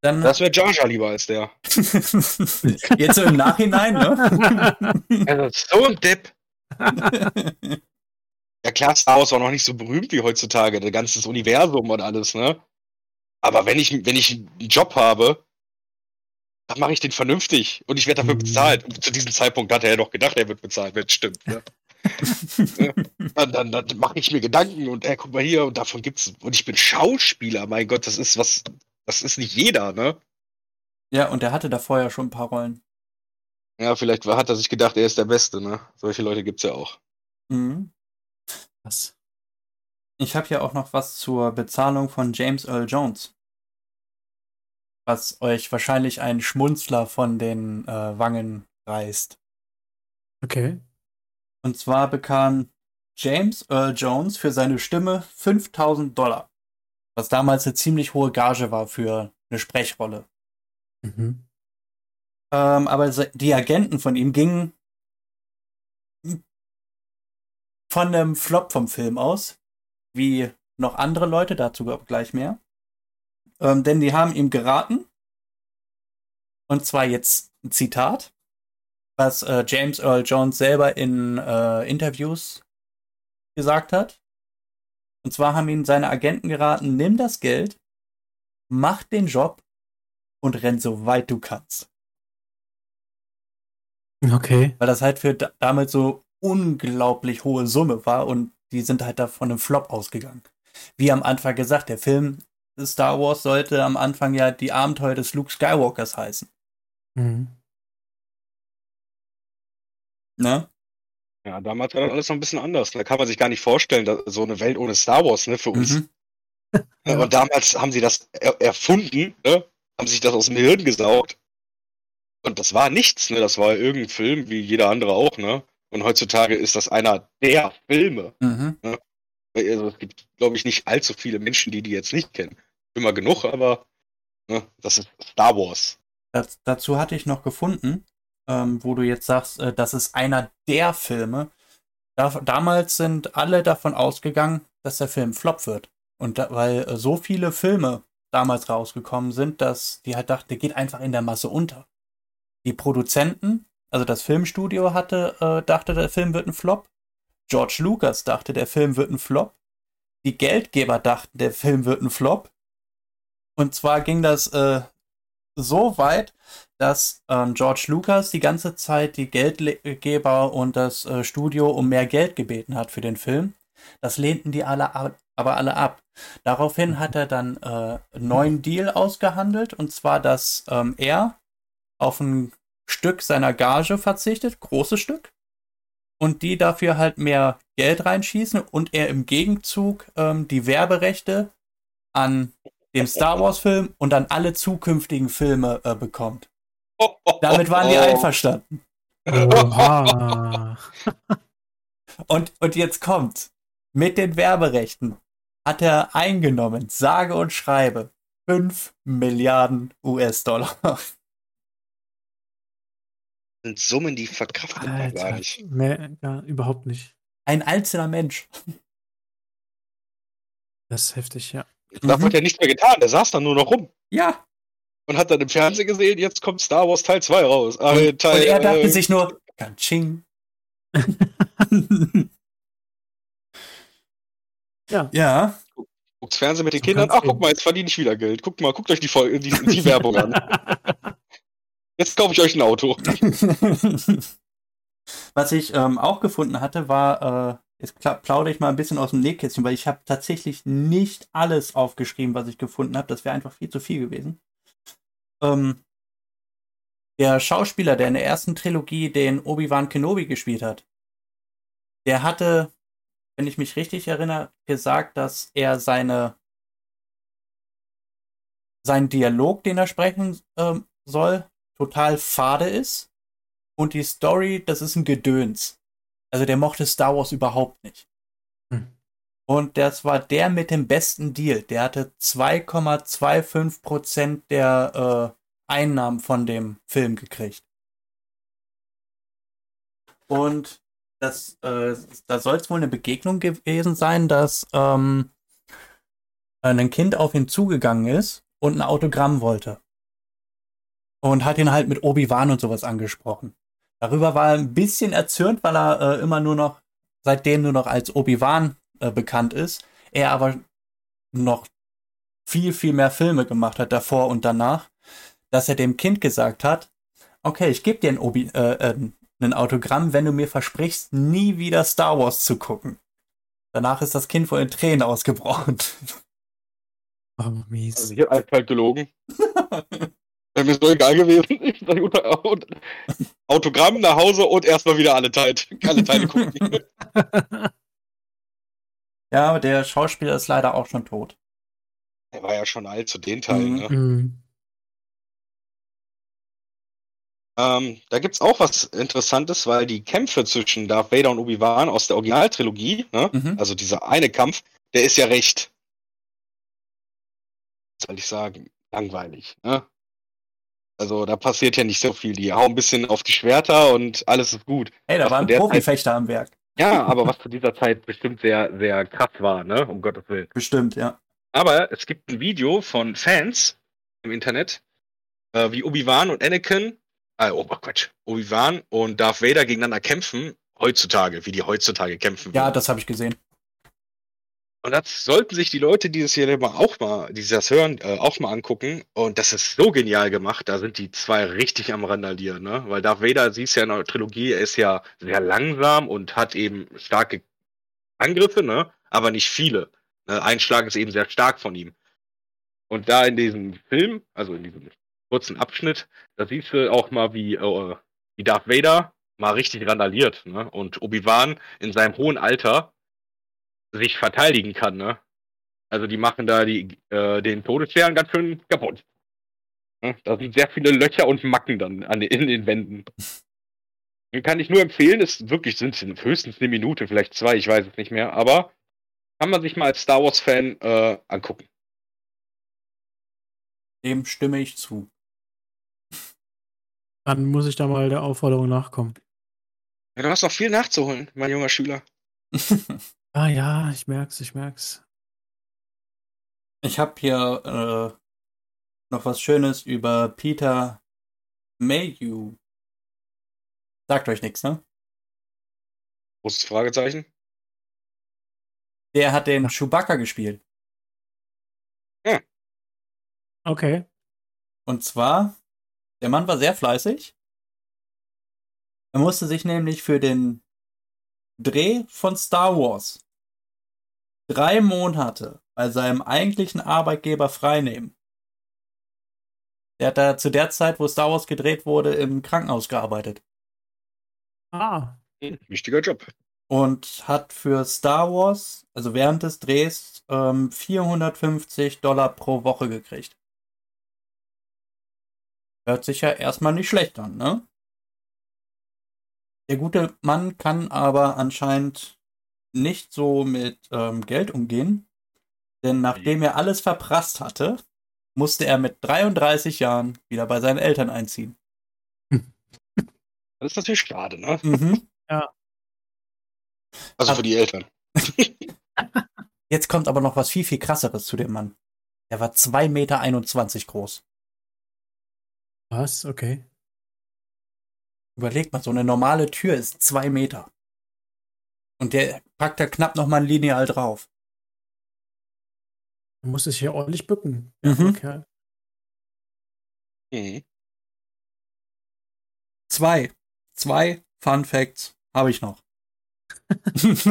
Dann Das wäre Jar Jar lieber als der. jetzt so im Nachhinein, ne? Also so ein Depp. Ja klar, Star Wars war noch nicht so berühmt wie heutzutage, das ganze Universum und alles, ne? Aber wenn ich, wenn ich einen Job habe, dann mache ich den vernünftig und ich werde dafür Mhm. bezahlt. Und zu diesem Zeitpunkt hat er ja doch gedacht, er wird bezahlt, wenn es stimmt. Ne? dann dann, dann mache ich mir Gedanken und ey, guck mal hier und davon gibt's. Und ich bin Schauspieler, mein Gott, das ist was, das ist nicht jeder, ne? ja, und er hatte da vorher schon ein paar Rollen. Ja, vielleicht hat er sich gedacht, er ist der Beste, ne? Solche Leute gibt's ja auch. Mhm. Was? Ich habe hier auch noch was zur Bezahlung von James Earl Jones. Was euch wahrscheinlich einen Schmunzler von den äh, Wangen reißt. Okay. Und zwar bekam James Earl Jones für seine Stimme 5000 Dollar. Was damals eine ziemlich hohe Gage war für eine Sprechrolle. Mhm. Ähm, aber die Agenten von ihm gingen von einem Flop vom Film aus, wie noch andere Leute, dazu gleich mehr. Ähm, denn die haben ihm geraten, und zwar jetzt ein Zitat, was äh, James Earl Jones selber in äh, Interviews gesagt hat. Und zwar haben ihm seine Agenten geraten, nimm das Geld, mach den Job und renn so weit du kannst. Okay. weil das halt für da damals so unglaublich hohe Summe war und die sind halt da von einem Flop ausgegangen. Wie am Anfang gesagt, der Film Star Wars sollte am Anfang ja die Abenteuer des Luke Skywalkers heißen. Mhm. Ne? Ja, damals war das alles noch ein bisschen anders. Da kann man sich gar nicht vorstellen, dass so eine Welt ohne Star Wars, ne, für uns. Mhm. Und damals haben sie das er erfunden, ne? haben sich das aus dem Hirn gesaugt. Und das war nichts, ne? Das war irgendein Film, wie jeder andere auch, ne? Und heutzutage ist das einer der Filme. Mhm. Also es gibt, glaube ich, nicht allzu viele Menschen, die die jetzt nicht kennen. Immer genug, aber ne, das ist Star Wars. Das, dazu hatte ich noch gefunden, ähm, wo du jetzt sagst, äh, das ist einer der Filme. Da, damals sind alle davon ausgegangen, dass der Film Flop wird. Und da, weil äh, so viele Filme damals rausgekommen sind, dass die halt dachten, der geht einfach in der Masse unter. Die Produzenten, also das Filmstudio hatte, äh, dachte, der Film wird ein Flop. George Lucas dachte, der Film wird ein Flop. Die Geldgeber dachten, der Film wird ein Flop. Und zwar ging das äh, so weit, dass ähm, George Lucas die ganze Zeit die Geldgeber und das äh, Studio um mehr Geld gebeten hat für den Film. Das lehnten die alle ab, aber alle ab. Daraufhin hat er dann äh, einen neuen Deal ausgehandelt und zwar, dass ähm, er auf ein Stück seiner Gage verzichtet, großes Stück, und die dafür halt mehr Geld reinschießen und er im Gegenzug ähm, die Werberechte an dem Star Wars Film und an alle zukünftigen Filme äh, bekommt. Damit waren die einverstanden. Oha. Und, und jetzt kommt, mit den Werberechten hat er eingenommen, sage und schreibe, 5 Milliarden US-Dollar. Das sind Summen, die verkraftet man gar nicht. Mehr, ja, überhaupt nicht. Ein einzelner Mensch. Das ist heftig, ja. Da Mhm. wird ja nichts mehr getan. Der saß dann nur noch rum Ja. Und hat dann im Fernsehen gesehen, jetzt kommt Star Wars Teil 2 raus. Und, Äh, und Teil, er dachte äh, sich nur, Kanching. Ja. ja. guckt's Fernsehen mit den So Kindern. Ach, guck mal, jetzt verdiene ich wieder Geld. Guckt mal, guckt euch die, Folge, die, die Werbung an. Jetzt kaufe ich euch ein Auto. Was ich ähm, auch gefunden hatte, war, äh, jetzt plaudere ich mal ein bisschen aus dem Nähkästchen, weil ich habe tatsächlich nicht alles aufgeschrieben, was ich gefunden habe. Das wäre einfach viel zu viel gewesen. Ähm, der Schauspieler, der in der ersten Trilogie den Obi-Wan Kenobi gespielt hat, der hatte, wenn ich mich richtig erinnere, gesagt, dass er seine sein Dialog, den er sprechen ähm, soll, total fade ist und die Story, das ist ein Gedöns. Also der mochte Star Wars überhaupt nicht. Und das war der mit dem besten Deal. Der hatte 2,25 Prozent der äh, Einnahmen von dem Film gekriegt. Und das, äh, da soll es wohl eine Begegnung gewesen sein, dass ähm, ein Kind auf ihn zugegangen ist und ein Autogramm wollte. Und hat ihn halt mit Obi-Wan und sowas angesprochen. Darüber war er ein bisschen erzürnt, weil er äh, immer nur noch, seitdem nur noch als Obi-Wan äh, bekannt ist. Er aber noch viel, viel mehr Filme gemacht hat davor und danach dass er dem Kind gesagt hat, okay, ich gebe dir ein, Obi, äh, äh, ein Autogramm, wenn du mir versprichst, nie wieder Star Wars zu gucken. Danach ist das Kind wohl in Tränen ausgebrochen. Oh, mies. Also ich habe eiskalt gelogen. Wäre mir so egal gewesen. Autogramm nach Hause und erstmal wieder alle Teile, alle Teile gucken. ja, aber der Schauspieler ist leider auch schon tot. Er war ja schon alt zu den Teilen, mhm. ne? Mhm. Ähm, da gibt's auch was Interessantes, weil die Kämpfe zwischen Darth Vader und Obi-Wan aus der Originaltrilogie, ne? mhm. also dieser eine Kampf, der ist ja recht, soll ich sagen, langweilig. Ne? Also da passiert ja nicht so viel. Die hauen ein bisschen auf die Schwerter und alles ist gut. Hey, da waren Profifechter am Werk. Ja, aber was zu dieser Zeit bestimmt sehr, sehr krass war, ne? Um Gottes Willen. Bestimmt, ja. Aber es gibt ein Video von Fans im Internet, äh, wie Obi-Wan und Anakin äh, oh Quatsch, Obi-Wan und Darth Vader gegeneinander kämpfen, heutzutage, wie die heutzutage kämpfen. Ja, das habe ich gesehen. Und das sollten sich die Leute, die das hier mal auch mal, die das hören, äh, auch mal angucken. Und das ist so genial gemacht. Da sind die zwei richtig am Randalieren, ne? Weil Darth Vader, siehst ja in der Trilogie, er ist ja sehr langsam und hat eben starke Angriffe, ne? Aber nicht viele. Ne? Ein Schlag ist eben sehr stark von ihm. Und da in diesem Film, also in diesem kurzen Abschnitt, da siehst du auch mal, wie, äh, wie Darth Vader mal richtig randaliert, ne? Und Obi-Wan in seinem hohen Alter sich verteidigen kann, ne? Also die machen da die, äh, den Todesstern ganz schön kaputt. Ne? Da sind sehr viele Löcher und Macken dann an, in den Wänden. Den kann ich nur empfehlen, es wirklich sind höchstens eine Minute, vielleicht zwei, ich weiß es nicht mehr, aber kann man sich mal als Star Wars-Fan äh, angucken. Dem stimme ich zu. Dann muss ich da mal der Aufforderung nachkommen. Ja, du hast noch viel nachzuholen, mein junger Schüler. ah ja, ich merk's, ich merk's. Ich habe hier äh, noch was Schönes über Peter Mayhew. Sagt euch nichts, ne? Großes Fragezeichen. Der hat den Chewbacca gespielt. Ja. Okay. Und zwar der Mann war sehr fleißig. Er musste sich nämlich für den Dreh von Star Wars drei Monate bei seinem eigentlichen Arbeitgeber freinehmen. Der hat da zu der Zeit, wo Star Wars gedreht wurde, im Krankenhaus gearbeitet. Ah. Wichtiger Job. Und hat für Star Wars, also während des Drehs, ähm, 450 Dollar pro Woche gekriegt. Hört sich ja erstmal nicht schlecht an, ne? Der gute Mann kann aber anscheinend nicht so mit ähm, Geld umgehen, denn nachdem er alles verprasst hatte, musste er mit 33 Jahren wieder bei seinen Eltern einziehen. Das ist natürlich schade, ne? Mhm. Ja. Also für die Eltern. Jetzt kommt aber noch was viel, viel krasseres zu dem Mann. Er war 2,21 Meter groß. Was? Okay. Überleg mal, so eine normale Tür ist zwei Meter. Und der packt da knapp noch mal ein Lineal drauf. Man muss sich hier ordentlich bücken. Mhm. Kerl. Mhm. Zwei. Zwei Fun Facts habe ich noch. ich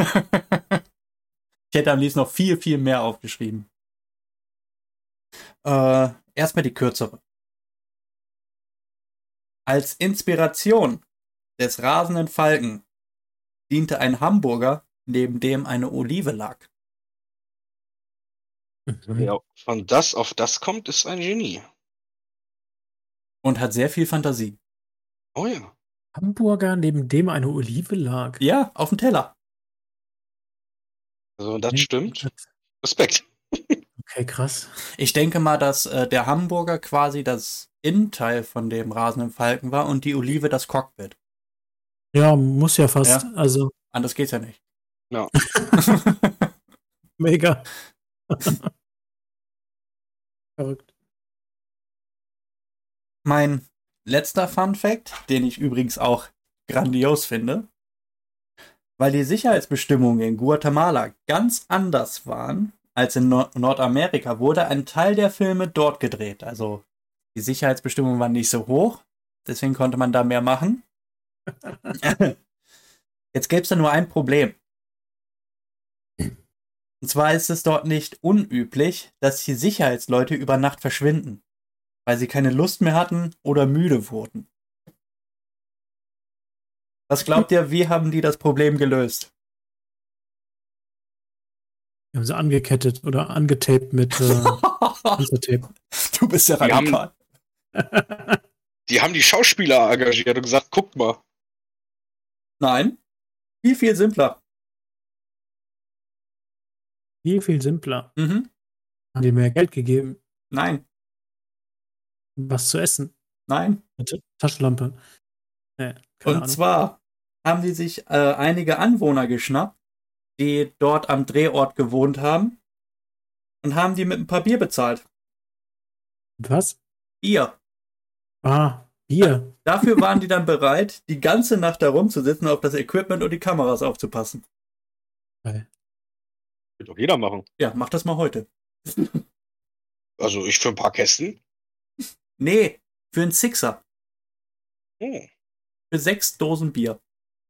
hätte am liebsten noch viel, viel mehr aufgeschrieben. Äh, erstmal die kürzere. Als Inspiration des rasenden Falken diente ein Hamburger, neben dem eine Olive lag. Mhm. Ja, von das auf das kommt, ist ein Genie. Und hat sehr viel Fantasie. Oh ja. Hamburger, neben dem eine Olive lag. Ja, auf dem Teller. Also, das stimmt. Respekt. Okay, krass. Ich denke mal, dass äh, der Hamburger quasi das Innenteil von dem rasenden Falken war und die Olive das Cockpit. Ja, muss ja fast. Ja. Also. Anders geht's ja nicht. Ja. Mega. Verrückt. Mein letzter Fun Fact, den ich übrigens auch grandios finde, weil die Sicherheitsbestimmungen in Guatemala ganz anders waren als in Nord Nordamerika, wurde ein Teil der Filme dort gedreht. Also die Sicherheitsbestimmungen waren nicht so hoch, deswegen konnte man da mehr machen. Jetzt gäbe es da nur ein Problem. Und zwar ist es dort nicht unüblich, dass die Sicherheitsleute über Nacht verschwinden, weil sie keine Lust mehr hatten oder müde wurden. Was glaubt ihr, wie haben die das Problem gelöst? Die haben sie angekettet oder angetaped mit äh, Tape. Du bist ja radikal. Die haben, die haben die Schauspieler engagiert und gesagt, guckt mal. Nein. Viel, viel simpler. Viel, viel simpler. Mhm. Haben die mehr Geld gegeben? Nein. Was zu essen? Nein. Eine Taschenlampe. Nee, Und Ahnung. zwar haben die sich äh, einige Anwohner geschnappt, die dort am Drehort gewohnt haben und haben die mit ein paar Bier bezahlt. Was? Bier. Ah, Bier. Dafür waren die dann bereit, die ganze Nacht da rumzusitzen, auf das Equipment und die Kameras aufzupassen. Geil. Will doch jeder machen. Ja, mach das mal heute. Also ich für ein paar Kästen? Nee, für einen Sixer. Oh. Für sechs Dosen Bier.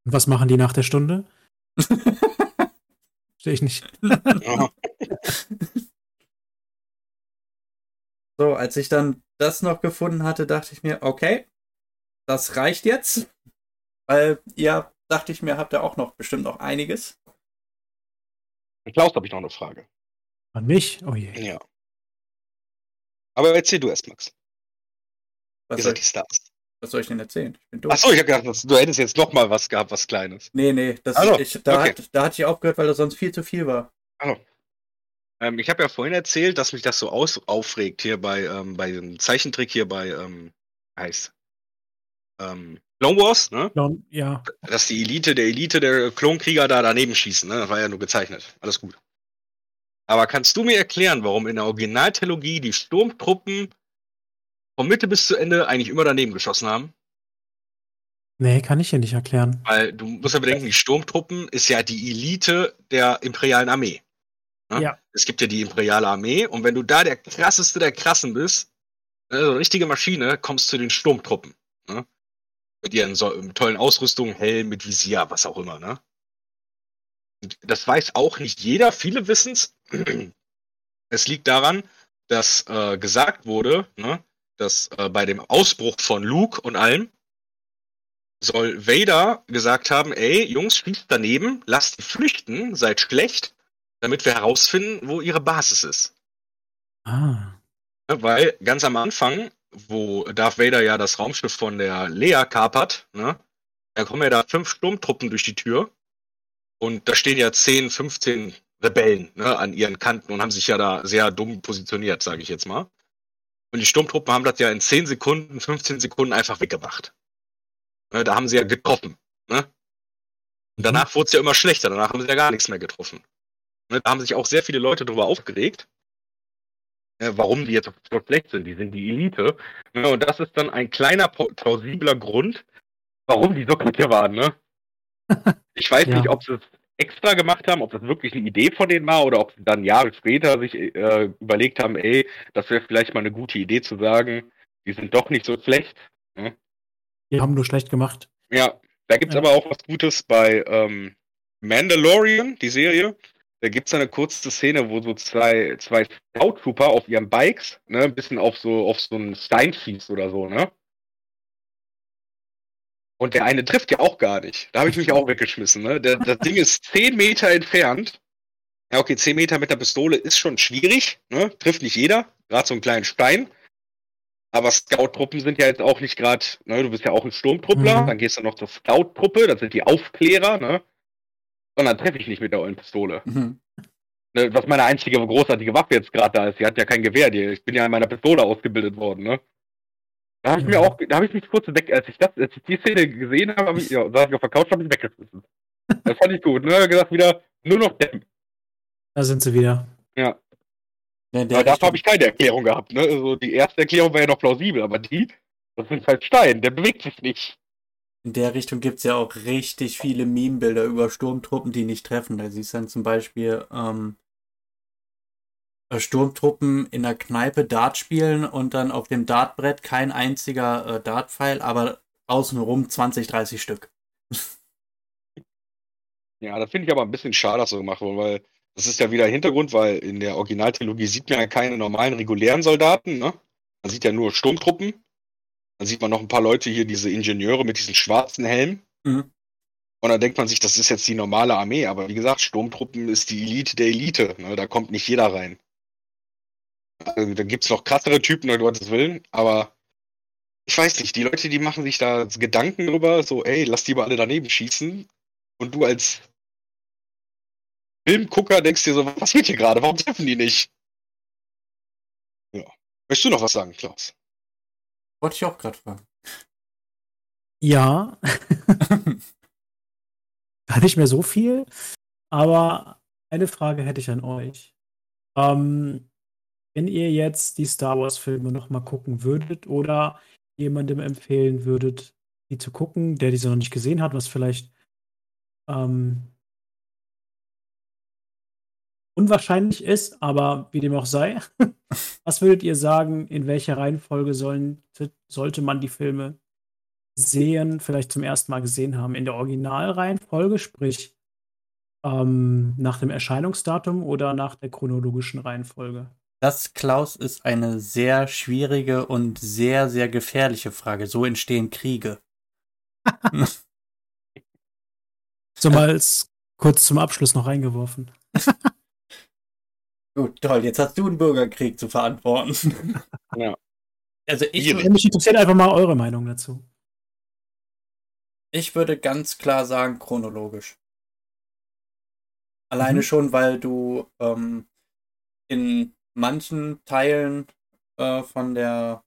Und was machen die nach der Stunde? Verstehe ich nicht. so, als ich dann das noch gefunden hatte, dachte ich mir, okay, das reicht jetzt. Weil ihr, dachte ich mir, habt ihr auch noch bestimmt noch einiges. Klaus, habe ich noch eine Frage. An mich? Oh je. Ja. Aber erzähl du erst, Max. Was, Ihr soll, seid die Stars. was soll ich denn erzählen? Ich bin durch. Achso, ich habe gedacht, du hättest jetzt noch mal was gehabt, was Kleines. Nee, nee, das Also, ich, da, okay. hat, da hatte ich aufgehört, weil das sonst viel zu viel war. Hallo. Ähm, ich habe ja vorhin erzählt, dass mich das so aus aufregt hier bei, ähm, bei dem Zeichentrick hier bei, ähm, heißt, ähm, Clone Wars, ne? Ja. Dass die Elite der Elite der Klonkrieger da daneben schießen, ne? Das war ja nur gezeichnet. Alles gut. Aber kannst du mir erklären, warum in der Originaltrilogie die Sturmtruppen von Mitte bis zu Ende eigentlich immer daneben geschossen haben? Nee, kann ich dir nicht erklären. Weil du musst ja bedenken, die Sturmtruppen ist ja die Elite der imperialen Armee. Ne? Ja. Es gibt ja die imperiale Armee und wenn du da der krasseste der krassen bist, ne, so eine richtige Maschine, kommst du zu den Sturmtruppen. Ne? Mit ihren so, tollen Ausrüstungen, Helm, mit Visier, was auch immer. Ne? Und das weiß auch nicht jeder. Viele wissen's. Es liegt daran, dass äh, gesagt wurde, ne, dass äh, bei dem Ausbruch von Luke und allem soll Vader gesagt haben, ey, Jungs, schießt daneben, lasst die flüchten, seid schlecht, damit wir herausfinden, wo ihre Basis ist. Ah. Weil ganz am Anfang, wo Darth Vader ja das Raumschiff von der Lea kapert, ne, da kommen ja da fünf Sturmtruppen durch die Tür und da stehen ja 10, 15 Rebellen ne, an ihren Kanten und haben sich ja da sehr dumm positioniert, sage ich jetzt mal. Und die Sturmtruppen haben das ja in 10 Sekunden, 15 Sekunden einfach weggemacht. Ne, da haben sie ja getroffen. Ne? Und danach wurde es ja immer schlechter, danach haben sie ja gar nichts mehr getroffen. Ne, da haben sich auch sehr viele Leute darüber aufgeregt, äh, warum die jetzt so schlecht sind. Die sind die Elite. Ne, und das ist dann ein kleiner plausibler Grund, warum die so kacke waren. Ne? Ich weiß Ja. nicht, ob sie es extra gemacht haben, ob das wirklich eine Idee von denen war oder ob sie dann Jahre später sich äh, überlegt haben, ey, das wäre vielleicht mal eine gute Idee zu sagen, die sind doch nicht so schlecht. Die haben nur schlecht gemacht. Ja, da gibt's Ja. aber auch was Gutes bei, ähm, Mandalorian, die Serie, da gibt es eine kurze Szene, wo so zwei, zwei Scout-Trooper auf ihren Bikes, ne, ein bisschen auf so, auf so einen Stein schießt oder so, ne? Und der eine trifft ja auch gar nicht. Da habe ich mich auch weggeschmissen, ne? Der, das Ding ist 10 Meter entfernt. Ja, okay, 10 Meter mit der Pistole ist schon schwierig, ne? Trifft nicht jeder, gerade so einen kleinen Stein. Aber Scout-Truppen sind ja jetzt auch nicht gerade, ne, du bist ja auch ein Sturmtruppler, mhm. dann gehst du noch zur Scout-Truppe, das sind die Aufklärer, ne? Und dann treffe ich nicht mit der ollen Pistole. Mhm. Ne, was meine einzige großartige Waffe jetzt gerade da ist. Die hat ja kein Gewehr, die, ich bin ja in meiner Pistole ausgebildet worden, ne? Da habe ich mir auch, da habe ich mich kurz weg, als ich das, als ich die Szene gesehen habe, habe ich, ja, saß ich auf der Couch, habe ich weggeschmissen. Das fand ich gut, ne? gesagt wieder, nur noch Deppen. Da sind sie wieder. Ja. Ja, aber dafür habe ich keine Erklärung gehabt. Ne? Also die erste Erklärung war ja noch plausibel, aber die, das sind halt Stein, der bewegt sich nicht. In der Richtung gibt es ja auch richtig viele Meme-Bilder über Sturmtruppen, die nicht treffen. Da siehst du dann zum Beispiel ähm, äh, Sturmtruppen in der Kneipe Dart spielen und dann auf dem Dartbrett kein einziger äh, Dartpfeil, aber außenrum 20, 30 Stück. Ja, da finde ich aber ein bisschen schade, dass so gemacht wurde, weil das ist ja wieder Hintergrund, weil in der Originaltrilogie sieht man ja keine normalen regulären Soldaten, ne? Man sieht ja nur Sturmtruppen. Dann sieht man noch ein paar Leute hier, diese Ingenieure mit diesen schwarzen Helmen. Mhm. Und dann denkt man sich, das ist jetzt die normale Armee. Aber wie gesagt, Sturmtruppen ist die Elite der Elite. Ne? Da kommt nicht jeder rein. Also, da gibt es noch krassere Typen, um Gottes Willen. Aber ich weiß nicht, die Leute, die machen sich da Gedanken drüber, so, ey, lass die mal alle daneben schießen. Und du als Filmgucker denkst dir so, was geht hier gerade? Warum treffen die nicht? Ja. Möchtest du noch was sagen, Klaus? Wollte ich auch gerade fragen. Ja. Gar nicht mehr so viel. Aber eine Frage hätte ich an euch. Ähm, wenn ihr jetzt die Star Wars-Filme nochmal gucken würdet oder jemandem empfehlen würdet, die zu gucken, der diese noch nicht gesehen hat, was vielleicht ähm, unwahrscheinlich ist, aber wie dem auch sei. Was würdet ihr sagen, in welcher Reihenfolge sollen, sollte man die Filme sehen, vielleicht zum ersten Mal gesehen haben? In der Originalreihenfolge, sprich ähm, nach dem Erscheinungsdatum oder nach der chronologischen Reihenfolge? Das, Klaus, ist eine sehr schwierige und sehr, sehr gefährliche Frage. So entstehen Kriege. so mal kurz zum Abschluss noch eingeworfen. Gut, toll. Jetzt hast du einen Bürgerkrieg zu verantworten. Ja. Also ich. Mich interessiert einfach mal eure Meinung dazu. Ich würde ganz klar sagen, chronologisch. Alleine mhm. schon, weil du ähm, in manchen Teilen äh, von der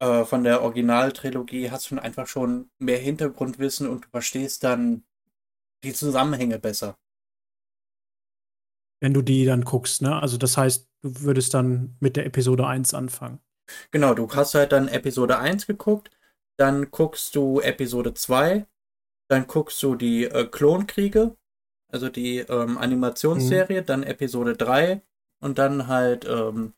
äh, von der Originaltrilogie hast du einfach schon mehr Hintergrundwissen und du verstehst dann die Zusammenhänge besser wenn du die dann guckst, ne? Also das heißt, du würdest dann mit der Episode 1 anfangen. Genau, du hast halt dann Episode 1 geguckt, dann guckst du Episode 2, dann guckst du die äh, Klonkriege, also die ähm, Animationsserie, mhm. dann Episode 3 und dann halt ähm,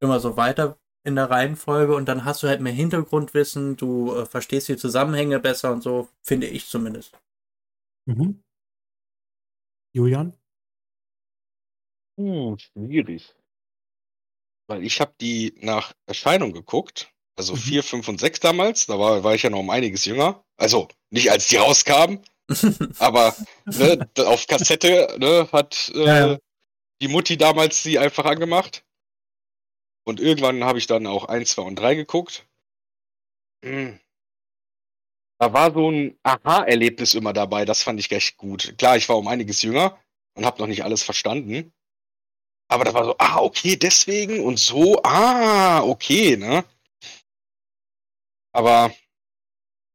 immer so weiter in der Reihenfolge und dann hast du halt mehr Hintergrundwissen, du äh, verstehst die Zusammenhänge besser und so, finde ich zumindest. Mhm. Julian? Hm, schwierig. Weil ich habe die nach Erscheinung geguckt. Also mhm. 4, 5 und 6 damals. Da war, war ich ja noch um einiges jünger. Also nicht als die rauskamen. aber ne, auf Kassette ne, hat äh, ja, ja. die Mutti damals sie einfach angemacht. Und irgendwann habe ich dann auch 1, 2 und 3 geguckt. Hm. Da war so ein Aha-Erlebnis immer dabei. Das fand ich echt gut. Klar, ich war um einiges jünger und habe noch nicht alles verstanden. Aber da war so, ah, okay, deswegen und so, ah, okay, ne? Aber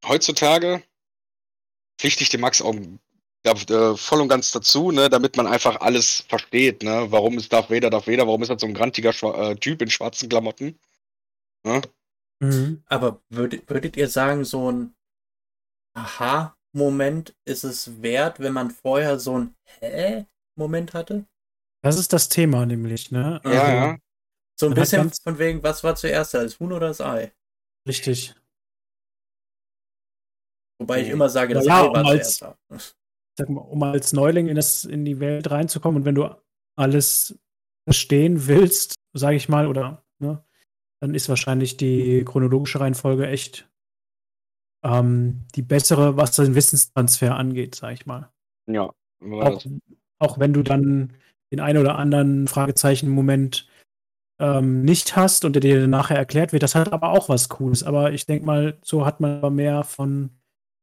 heutzutage pflichte ich dem Max auch äh, voll und ganz dazu, ne, damit man einfach alles versteht, ne? Warum ist Darth Vader Darth Vader? Warum ist er so ein grantiger Schwa äh, Typ in schwarzen Klamotten? Ne? Mhm. Aber würdet, würdet ihr sagen, so ein Aha-Moment ist es wert, wenn man vorher so ein Hä-Moment hatte? Das ist das Thema nämlich, ne? Ja, also, ja. So ein bisschen von wegen, was war zuerst, das Huhn oder das Ei? Richtig. Wobei ich immer sage, das ja, Ei war um als- zuerst da. Sag mal, um als Neuling in, das, in die Welt reinzukommen und wenn du alles verstehen willst, sage ich mal, oder ne, dann ist wahrscheinlich die chronologische Reihenfolge echt ähm, die bessere, was den Wissenstransfer angeht, sage ich mal. Ja. Auch, auch wenn du dann den einen oder anderen Fragezeichen-Moment ähm, nicht hast und der dir nachher erklärt wird, das hat aber auch was Cooles. Aber ich denke mal, so hat man aber mehr von,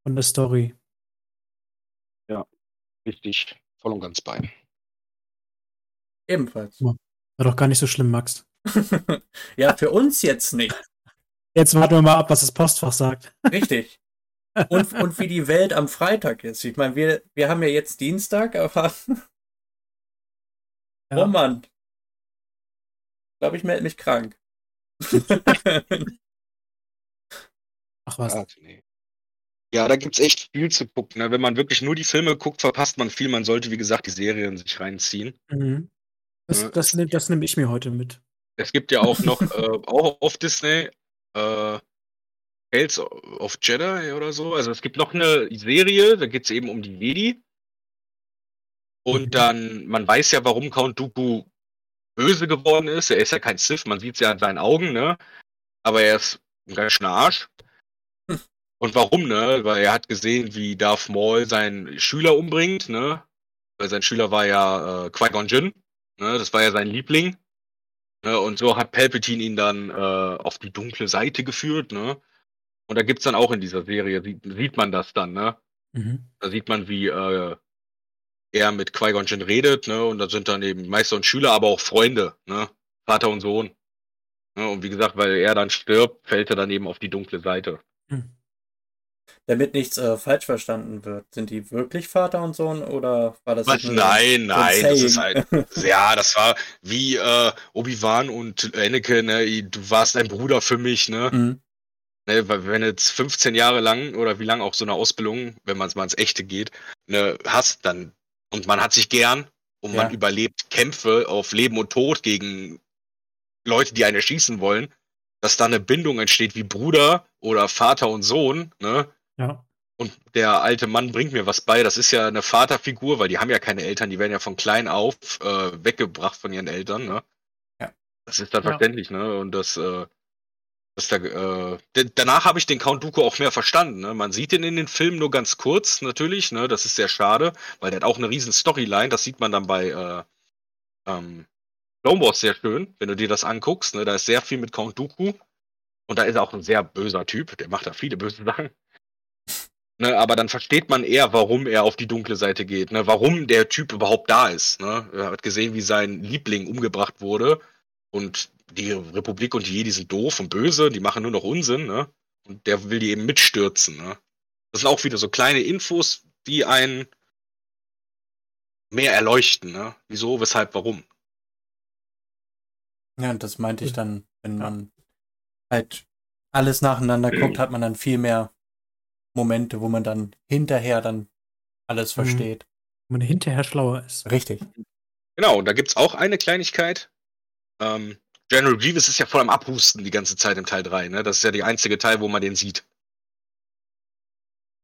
von der Story. Richtig, voll und ganz bei. Ebenfalls. War doch gar nicht so schlimm, Max. ja, für uns jetzt nicht. Jetzt warten wir mal ab, was das Postfach sagt. Richtig. Und, und wie die Welt am Freitag ist. Ich meine, wir, wir haben ja jetzt Dienstag, aber. Ja. Oh Mann. Ich glaube, ich melde mich krank. Ach was. Ja, nee. ja, da gibt's echt viel zu gucken. Ne? Wenn man wirklich nur die Filme guckt, verpasst man viel. Man sollte, wie gesagt, die Serien sich reinziehen. Mhm. Das, Ja, das, nehm- das nehme ich mir heute mit. Es gibt ja auch noch, äh, auch auf Disney, äh, Tales of Jedi oder so. Also es gibt noch eine Serie, da geht's eben um die Jedi. Und Mhm. dann, man weiß ja, warum Count Dooku böse geworden ist. Er ist ja kein Sith, man sieht's ja an seinen Augen, ne? Aber er ist ein ganz schöner Arsch. Hm. Und warum, ne? Weil er hat gesehen, wie Darth Maul seinen Schüler umbringt, ne? Weil sein Schüler war ja äh, Qui-Gon Jinn, ne? Das war ja sein Liebling. Ne? Und so hat Palpatine ihn dann äh, auf die dunkle Seite geführt, ne? Und da gibt's dann auch in dieser Serie, sieht, sieht man das dann, ne? Mhm. Da sieht man, wie äh, er mit Qui-Gon Jinn redet, ne? Und da sind dann eben Meister und Schüler, aber auch Freunde, ne? Vater und Sohn. Ne? Und wie gesagt, weil er dann stirbt, fällt er dann eben auf die dunkle Seite. Damit nichts äh, falsch verstanden wird. Sind die wirklich Vater und Sohn oder war das Was? Nein, nein, das ist halt. Ja, das war wie äh, Obi-Wan und Anakin, ne? Du warst ein Bruder für mich, ne? Mhm. Ne, weil wenn jetzt 15 Jahre lang oder wie lang auch so eine Ausbildung, wenn man es mal ins Echte geht, ne, hast, dann und man hat sich gern und man Ja. überlebt Kämpfe auf Leben und Tod gegen Leute, die einen erschießen wollen, dass da eine Bindung entsteht wie Bruder oder Vater und Sohn, ne? Ja. Und der alte Mann bringt mir was bei. Das ist ja eine Vaterfigur, weil die haben ja keine Eltern, die werden ja von klein auf äh, weggebracht von ihren Eltern, ne? Ja. Das ist dann Ja. verständlich, ne? Und das, äh, da, äh, danach habe ich den Count Dooku auch mehr verstanden. Ne? Man sieht ihn in den Filmen nur ganz kurz, natürlich, ne? Das ist sehr schade, weil der hat auch eine riesen Storyline. Das sieht man dann bei äh, ähm, Clone Wars sehr schön, wenn du dir das anguckst. Ne? Da ist sehr viel mit Count Dooku. Und da ist er auch ein sehr böser Typ. Der macht da viele böse Sachen. Ne, aber dann versteht man eher, warum er auf die dunkle Seite geht, ne? warum der Typ überhaupt da ist. Ne? Er hat gesehen, wie sein Liebling umgebracht wurde und die Republik und die Jedi sind doof und böse, die machen nur noch Unsinn, ne? Und der will die eben mitstürzen, ne? Das sind auch wieder so kleine Infos, die einen mehr erleuchten, ne? Wieso, weshalb, warum? Ja, und das meinte ich dann, wenn man halt alles nacheinander guckt, hat man dann viel mehr Momente, wo man dann hinterher dann alles Mhm. versteht. Wenn man hinterher schlauer ist. Richtig. Genau, und da gibt's auch eine Kleinigkeit. Ähm, General Grievous ist ja voll am Abhusten die ganze Zeit im Teil 3, ne? Das ist ja die einzige Teil, wo man den sieht.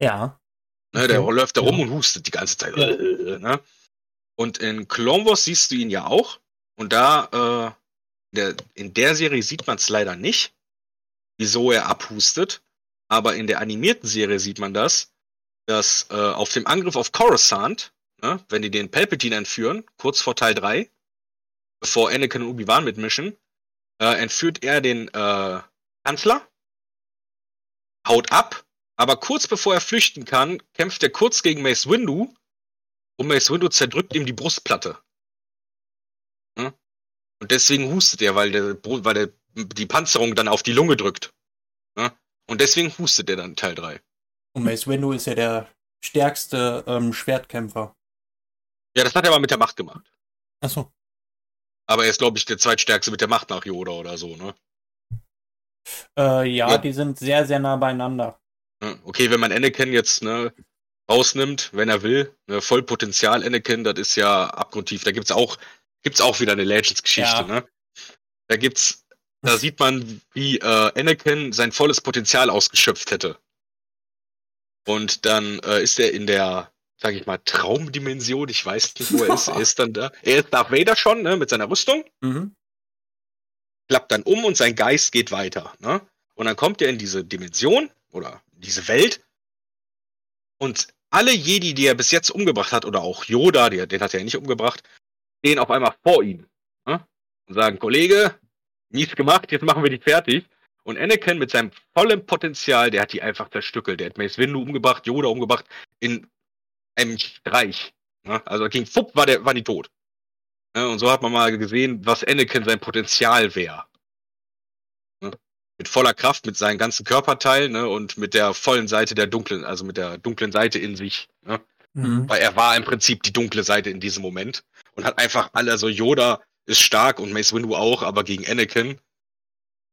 Ja. Ne, der Okay. läuft da rum Ja. und hustet die ganze Zeit. Ja. Äh, Ne? Und in Clone Wars siehst du ihn ja auch. Und da, äh, der, in der Serie sieht man es leider nicht, wieso er abhustet. Aber in der animierten Serie sieht man das, dass äh, auf dem Angriff auf Coruscant, ne, wenn die den Palpatine entführen, kurz vor Teil 3, bevor Anakin und Obi-Wan mitmischen, äh, entführt er den äh, Kanzler, haut ab aber kurz bevor er flüchten kann, kämpft er kurz gegen Mace Windu und Mace Windu zerdrückt ihm die Brustplatte. Ne? Und deswegen hustet er, weil, der, weil der, die Panzerung dann auf die Lunge drückt. Ne? Und deswegen hustet er dann Teil 3. Und Mace Windu ist ja der stärkste ähm, Schwertkämpfer. Ja, das hat er aber mit der Macht gemacht. Achso. Aber er ist, glaube ich, der zweitstärkste mit der Macht nach Yoda oder so, ne? Äh, ja, Ja. die sind sehr, sehr nah beieinander. Okay, wenn man Anakin jetzt ne, rausnimmt, wenn er will, ne, Vollpotenzial Anakin, das ist ja abgrundtief. Da gibt's auch, gibt's auch wieder eine Legends-Geschichte, Ja. ne? Da gibt's, da sieht man, wie äh, Anakin sein volles Potenzial ausgeschöpft hätte. Und dann äh, ist er in der, sag ich mal, Traumdimension. Ich weiß nicht, wo er ist. Er ist dann da. Er ist Darth Vader schon, ne, mit seiner Rüstung. Mhm. Klappt dann um und sein Geist geht weiter. Ne? Und dann kommt er in diese Dimension oder diese Welt. Und alle Jedi, die er bis jetzt umgebracht hat, oder auch Yoda, den, den hat er ja nicht umgebracht, stehen auf einmal vor ihm. Ne? Und sagen, Kollege, mies gemacht, jetzt machen wir dich fertig. Und Anakin mit seinem vollen Potenzial, der hat die einfach zerstückelt. Der hat Mace Windu umgebracht, Yoda umgebracht, in einem Streich. Ne? Also gegen Fupp war, der, war die tot. Ne? Und so hat man mal gesehen, was Anakin sein Potenzial wäre. Ne? Mit voller Kraft, mit seinen ganzen Körperteilen ne? und mit der vollen Seite der dunklen, also mit der dunklen Seite in sich. Ne? Mhm. Weil er war im Prinzip die dunkle Seite in diesem Moment und hat einfach alle, also Yoda ist stark und Mace Windu auch, aber gegen Anakin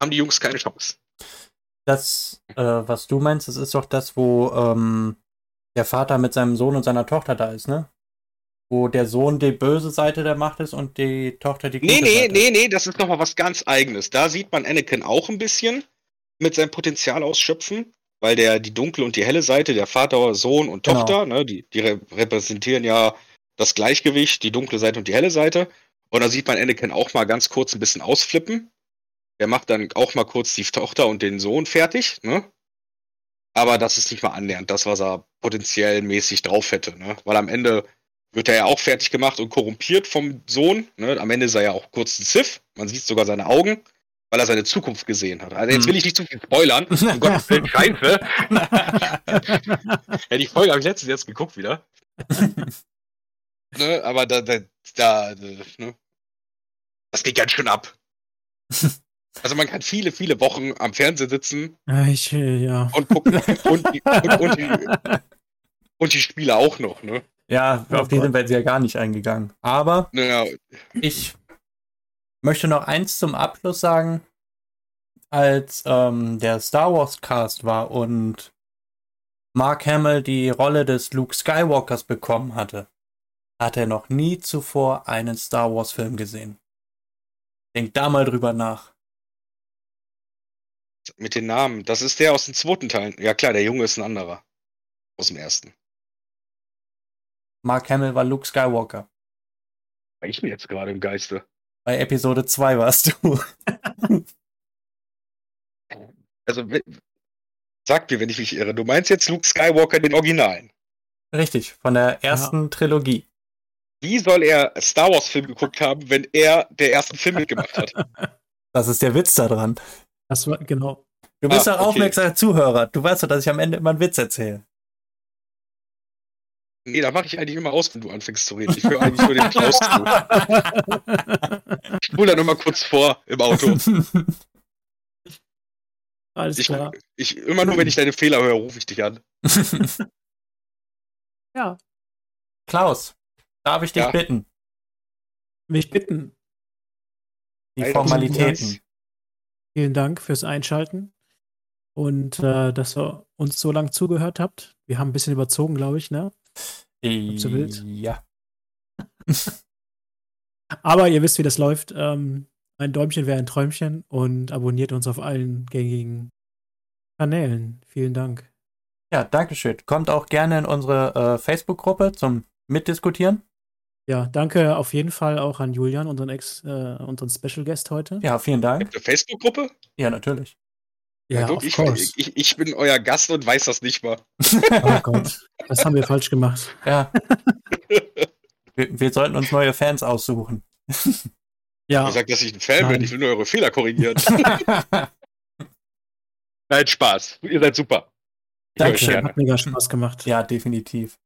haben die Jungs keine Chance. Das, äh, was du meinst, das ist doch das, wo ähm, der Vater mit seinem Sohn und seiner Tochter da ist, ne? Wo der Sohn die böse Seite der Macht ist und die Tochter die gute Nee, nee, Seite. nee, nee, das ist nochmal was ganz eigenes. Da sieht man Anakin auch ein bisschen mit seinem Potenzial ausschöpfen, weil der die dunkle und die helle Seite, der Vater, Sohn und Genau. Tochter, ne, die, die rep- repräsentieren ja das Gleichgewicht, die dunkle Seite und die helle Seite. Und da sieht man Anakin auch mal ganz kurz ein bisschen ausflippen. Der macht dann auch mal kurz die Tochter und den Sohn fertig, ne? Aber das ist nicht mal annähernd das, was er potenziell mäßig drauf hätte, ne? Weil am Ende wird er ja auch fertig gemacht und korrumpiert vom Sohn. Ne? Am Ende ist er ja auch kurz ein Sith. Man sieht sogar seine Augen, weil er seine Zukunft gesehen hat. Also jetzt Hm. will ich nicht zu viel spoilern. Um Gottes Willen, scheiße. ja, die Folge habe ich letztens jetzt geguckt wieder. ne? Aber da, da, da, ne? das geht ganz schön ab. Also man kann viele, viele Wochen am Fernseher sitzen ich, ja. und gucken und die, und, und, die, und die Spiele auch noch, ne? Ja, Oh auf die Gott. sind wir jetzt ja gar nicht eingegangen. Aber Naja, ich möchte noch eins zum Abschluss sagen. Als ähm, der Star Wars Cast war und Mark Hamill die Rolle des Luke Skywalkers bekommen hatte, hat er noch nie zuvor einen Star Wars Film gesehen. Denk da mal drüber nach. Mit den Namen. Das ist der aus dem zweiten Teil. Ja klar, der Junge ist ein anderer. Aus dem ersten. Mark Hamill war Luke Skywalker. War ich mir jetzt gerade im Geiste. Bei Episode 2 warst du. Also, sag mir, wenn ich mich irre. Du meinst jetzt Luke Skywalker, den Originalen. Richtig, von der ersten Trilogie. Wie soll er Star Wars Film geguckt haben, wenn er der ersten Film mitgemacht hat? Das ist der Witz da dran. Das war, genau. Du bist Ah, doch okay. aufmerksamer Zuhörer. Du weißt doch, dass ich am Ende immer einen Witz erzähle. Nee, da mache ich eigentlich immer aus, wenn du anfängst zu reden. Ich höre eigentlich nur den Klaus zu. Ich spule dann immer kurz vor im Auto. Alles Ich, klar. ich, immer nur, wenn ich deine Fehler höre, rufe ich dich an. Ja. Klaus, darf ich dich Ja. bitten? Mich bitten. Die Alter, Formalitäten. Vielen Dank fürs Einschalten und äh, dass ihr uns so lange zugehört habt. Wir haben ein bisschen überzogen, glaube ich, ne? du willst. Ja. Aber ihr wisst, wie das läuft. Ähm, ein Däumchen wäre ein Träumchen und abonniert uns auf allen gängigen Kanälen. Vielen Dank. Ja, Dankeschön. Kommt auch gerne in unsere äh, Facebook-Gruppe zum Mitdiskutieren. Ja, danke auf jeden Fall auch an Julian, unseren Ex, äh, unseren Special Guest heute. Ja, vielen Dank. Eine Facebook-Gruppe? Ja, natürlich. Ja, of wirklich? course. Ich, ich bin euer Gast und weiß das nicht mal. Oh Gott, das haben wir falsch gemacht. Ja. wir, wir sollten uns neue Fans aussuchen. Ja, Ich sag, dass ich ein Fan Nein. bin, ich will nur eure Fehler korrigieren. Nein, Spaß. Ihr seid super. Ich Dankeschön. hat mega Spaß gemacht. ja, definitiv.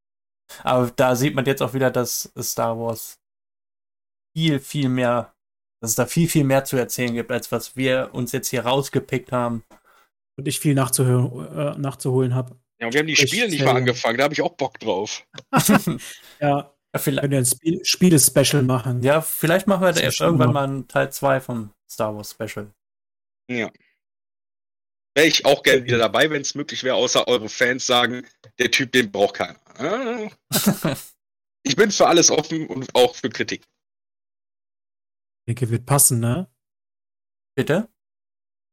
Aber da sieht man jetzt auch wieder, dass Star Wars viel, viel mehr, dass es da viel, viel mehr zu erzählen gibt, als was wir uns jetzt hier rausgepickt haben. Und ich viel nachzuhören, äh, nachzuholen habe. Ja, und wir haben die Ich Spiele nicht mal angefangen, da habe ich auch Bock drauf. Ja, Ja, vielleicht, können wir ein Spiel Spiele-Special machen. ja, vielleicht machen wir Das da schon irgendwann mal- mal einen Teil 2 vom Star Wars Special. Ja. Wäre ich auch gerne wieder dabei, wenn es möglich wäre, außer eure Fans sagen, der Typ, den braucht keiner. Ah. Ich bin für alles offen und auch für Kritik. Ich denke, wird passen, ne? Bitte?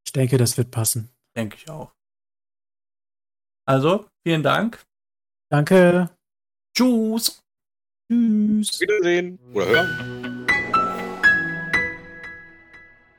Ich denke, das wird passen. Denke ich auch. Also, vielen Dank. Danke. Tschüss. Tschüss. Wiedersehen oder hören.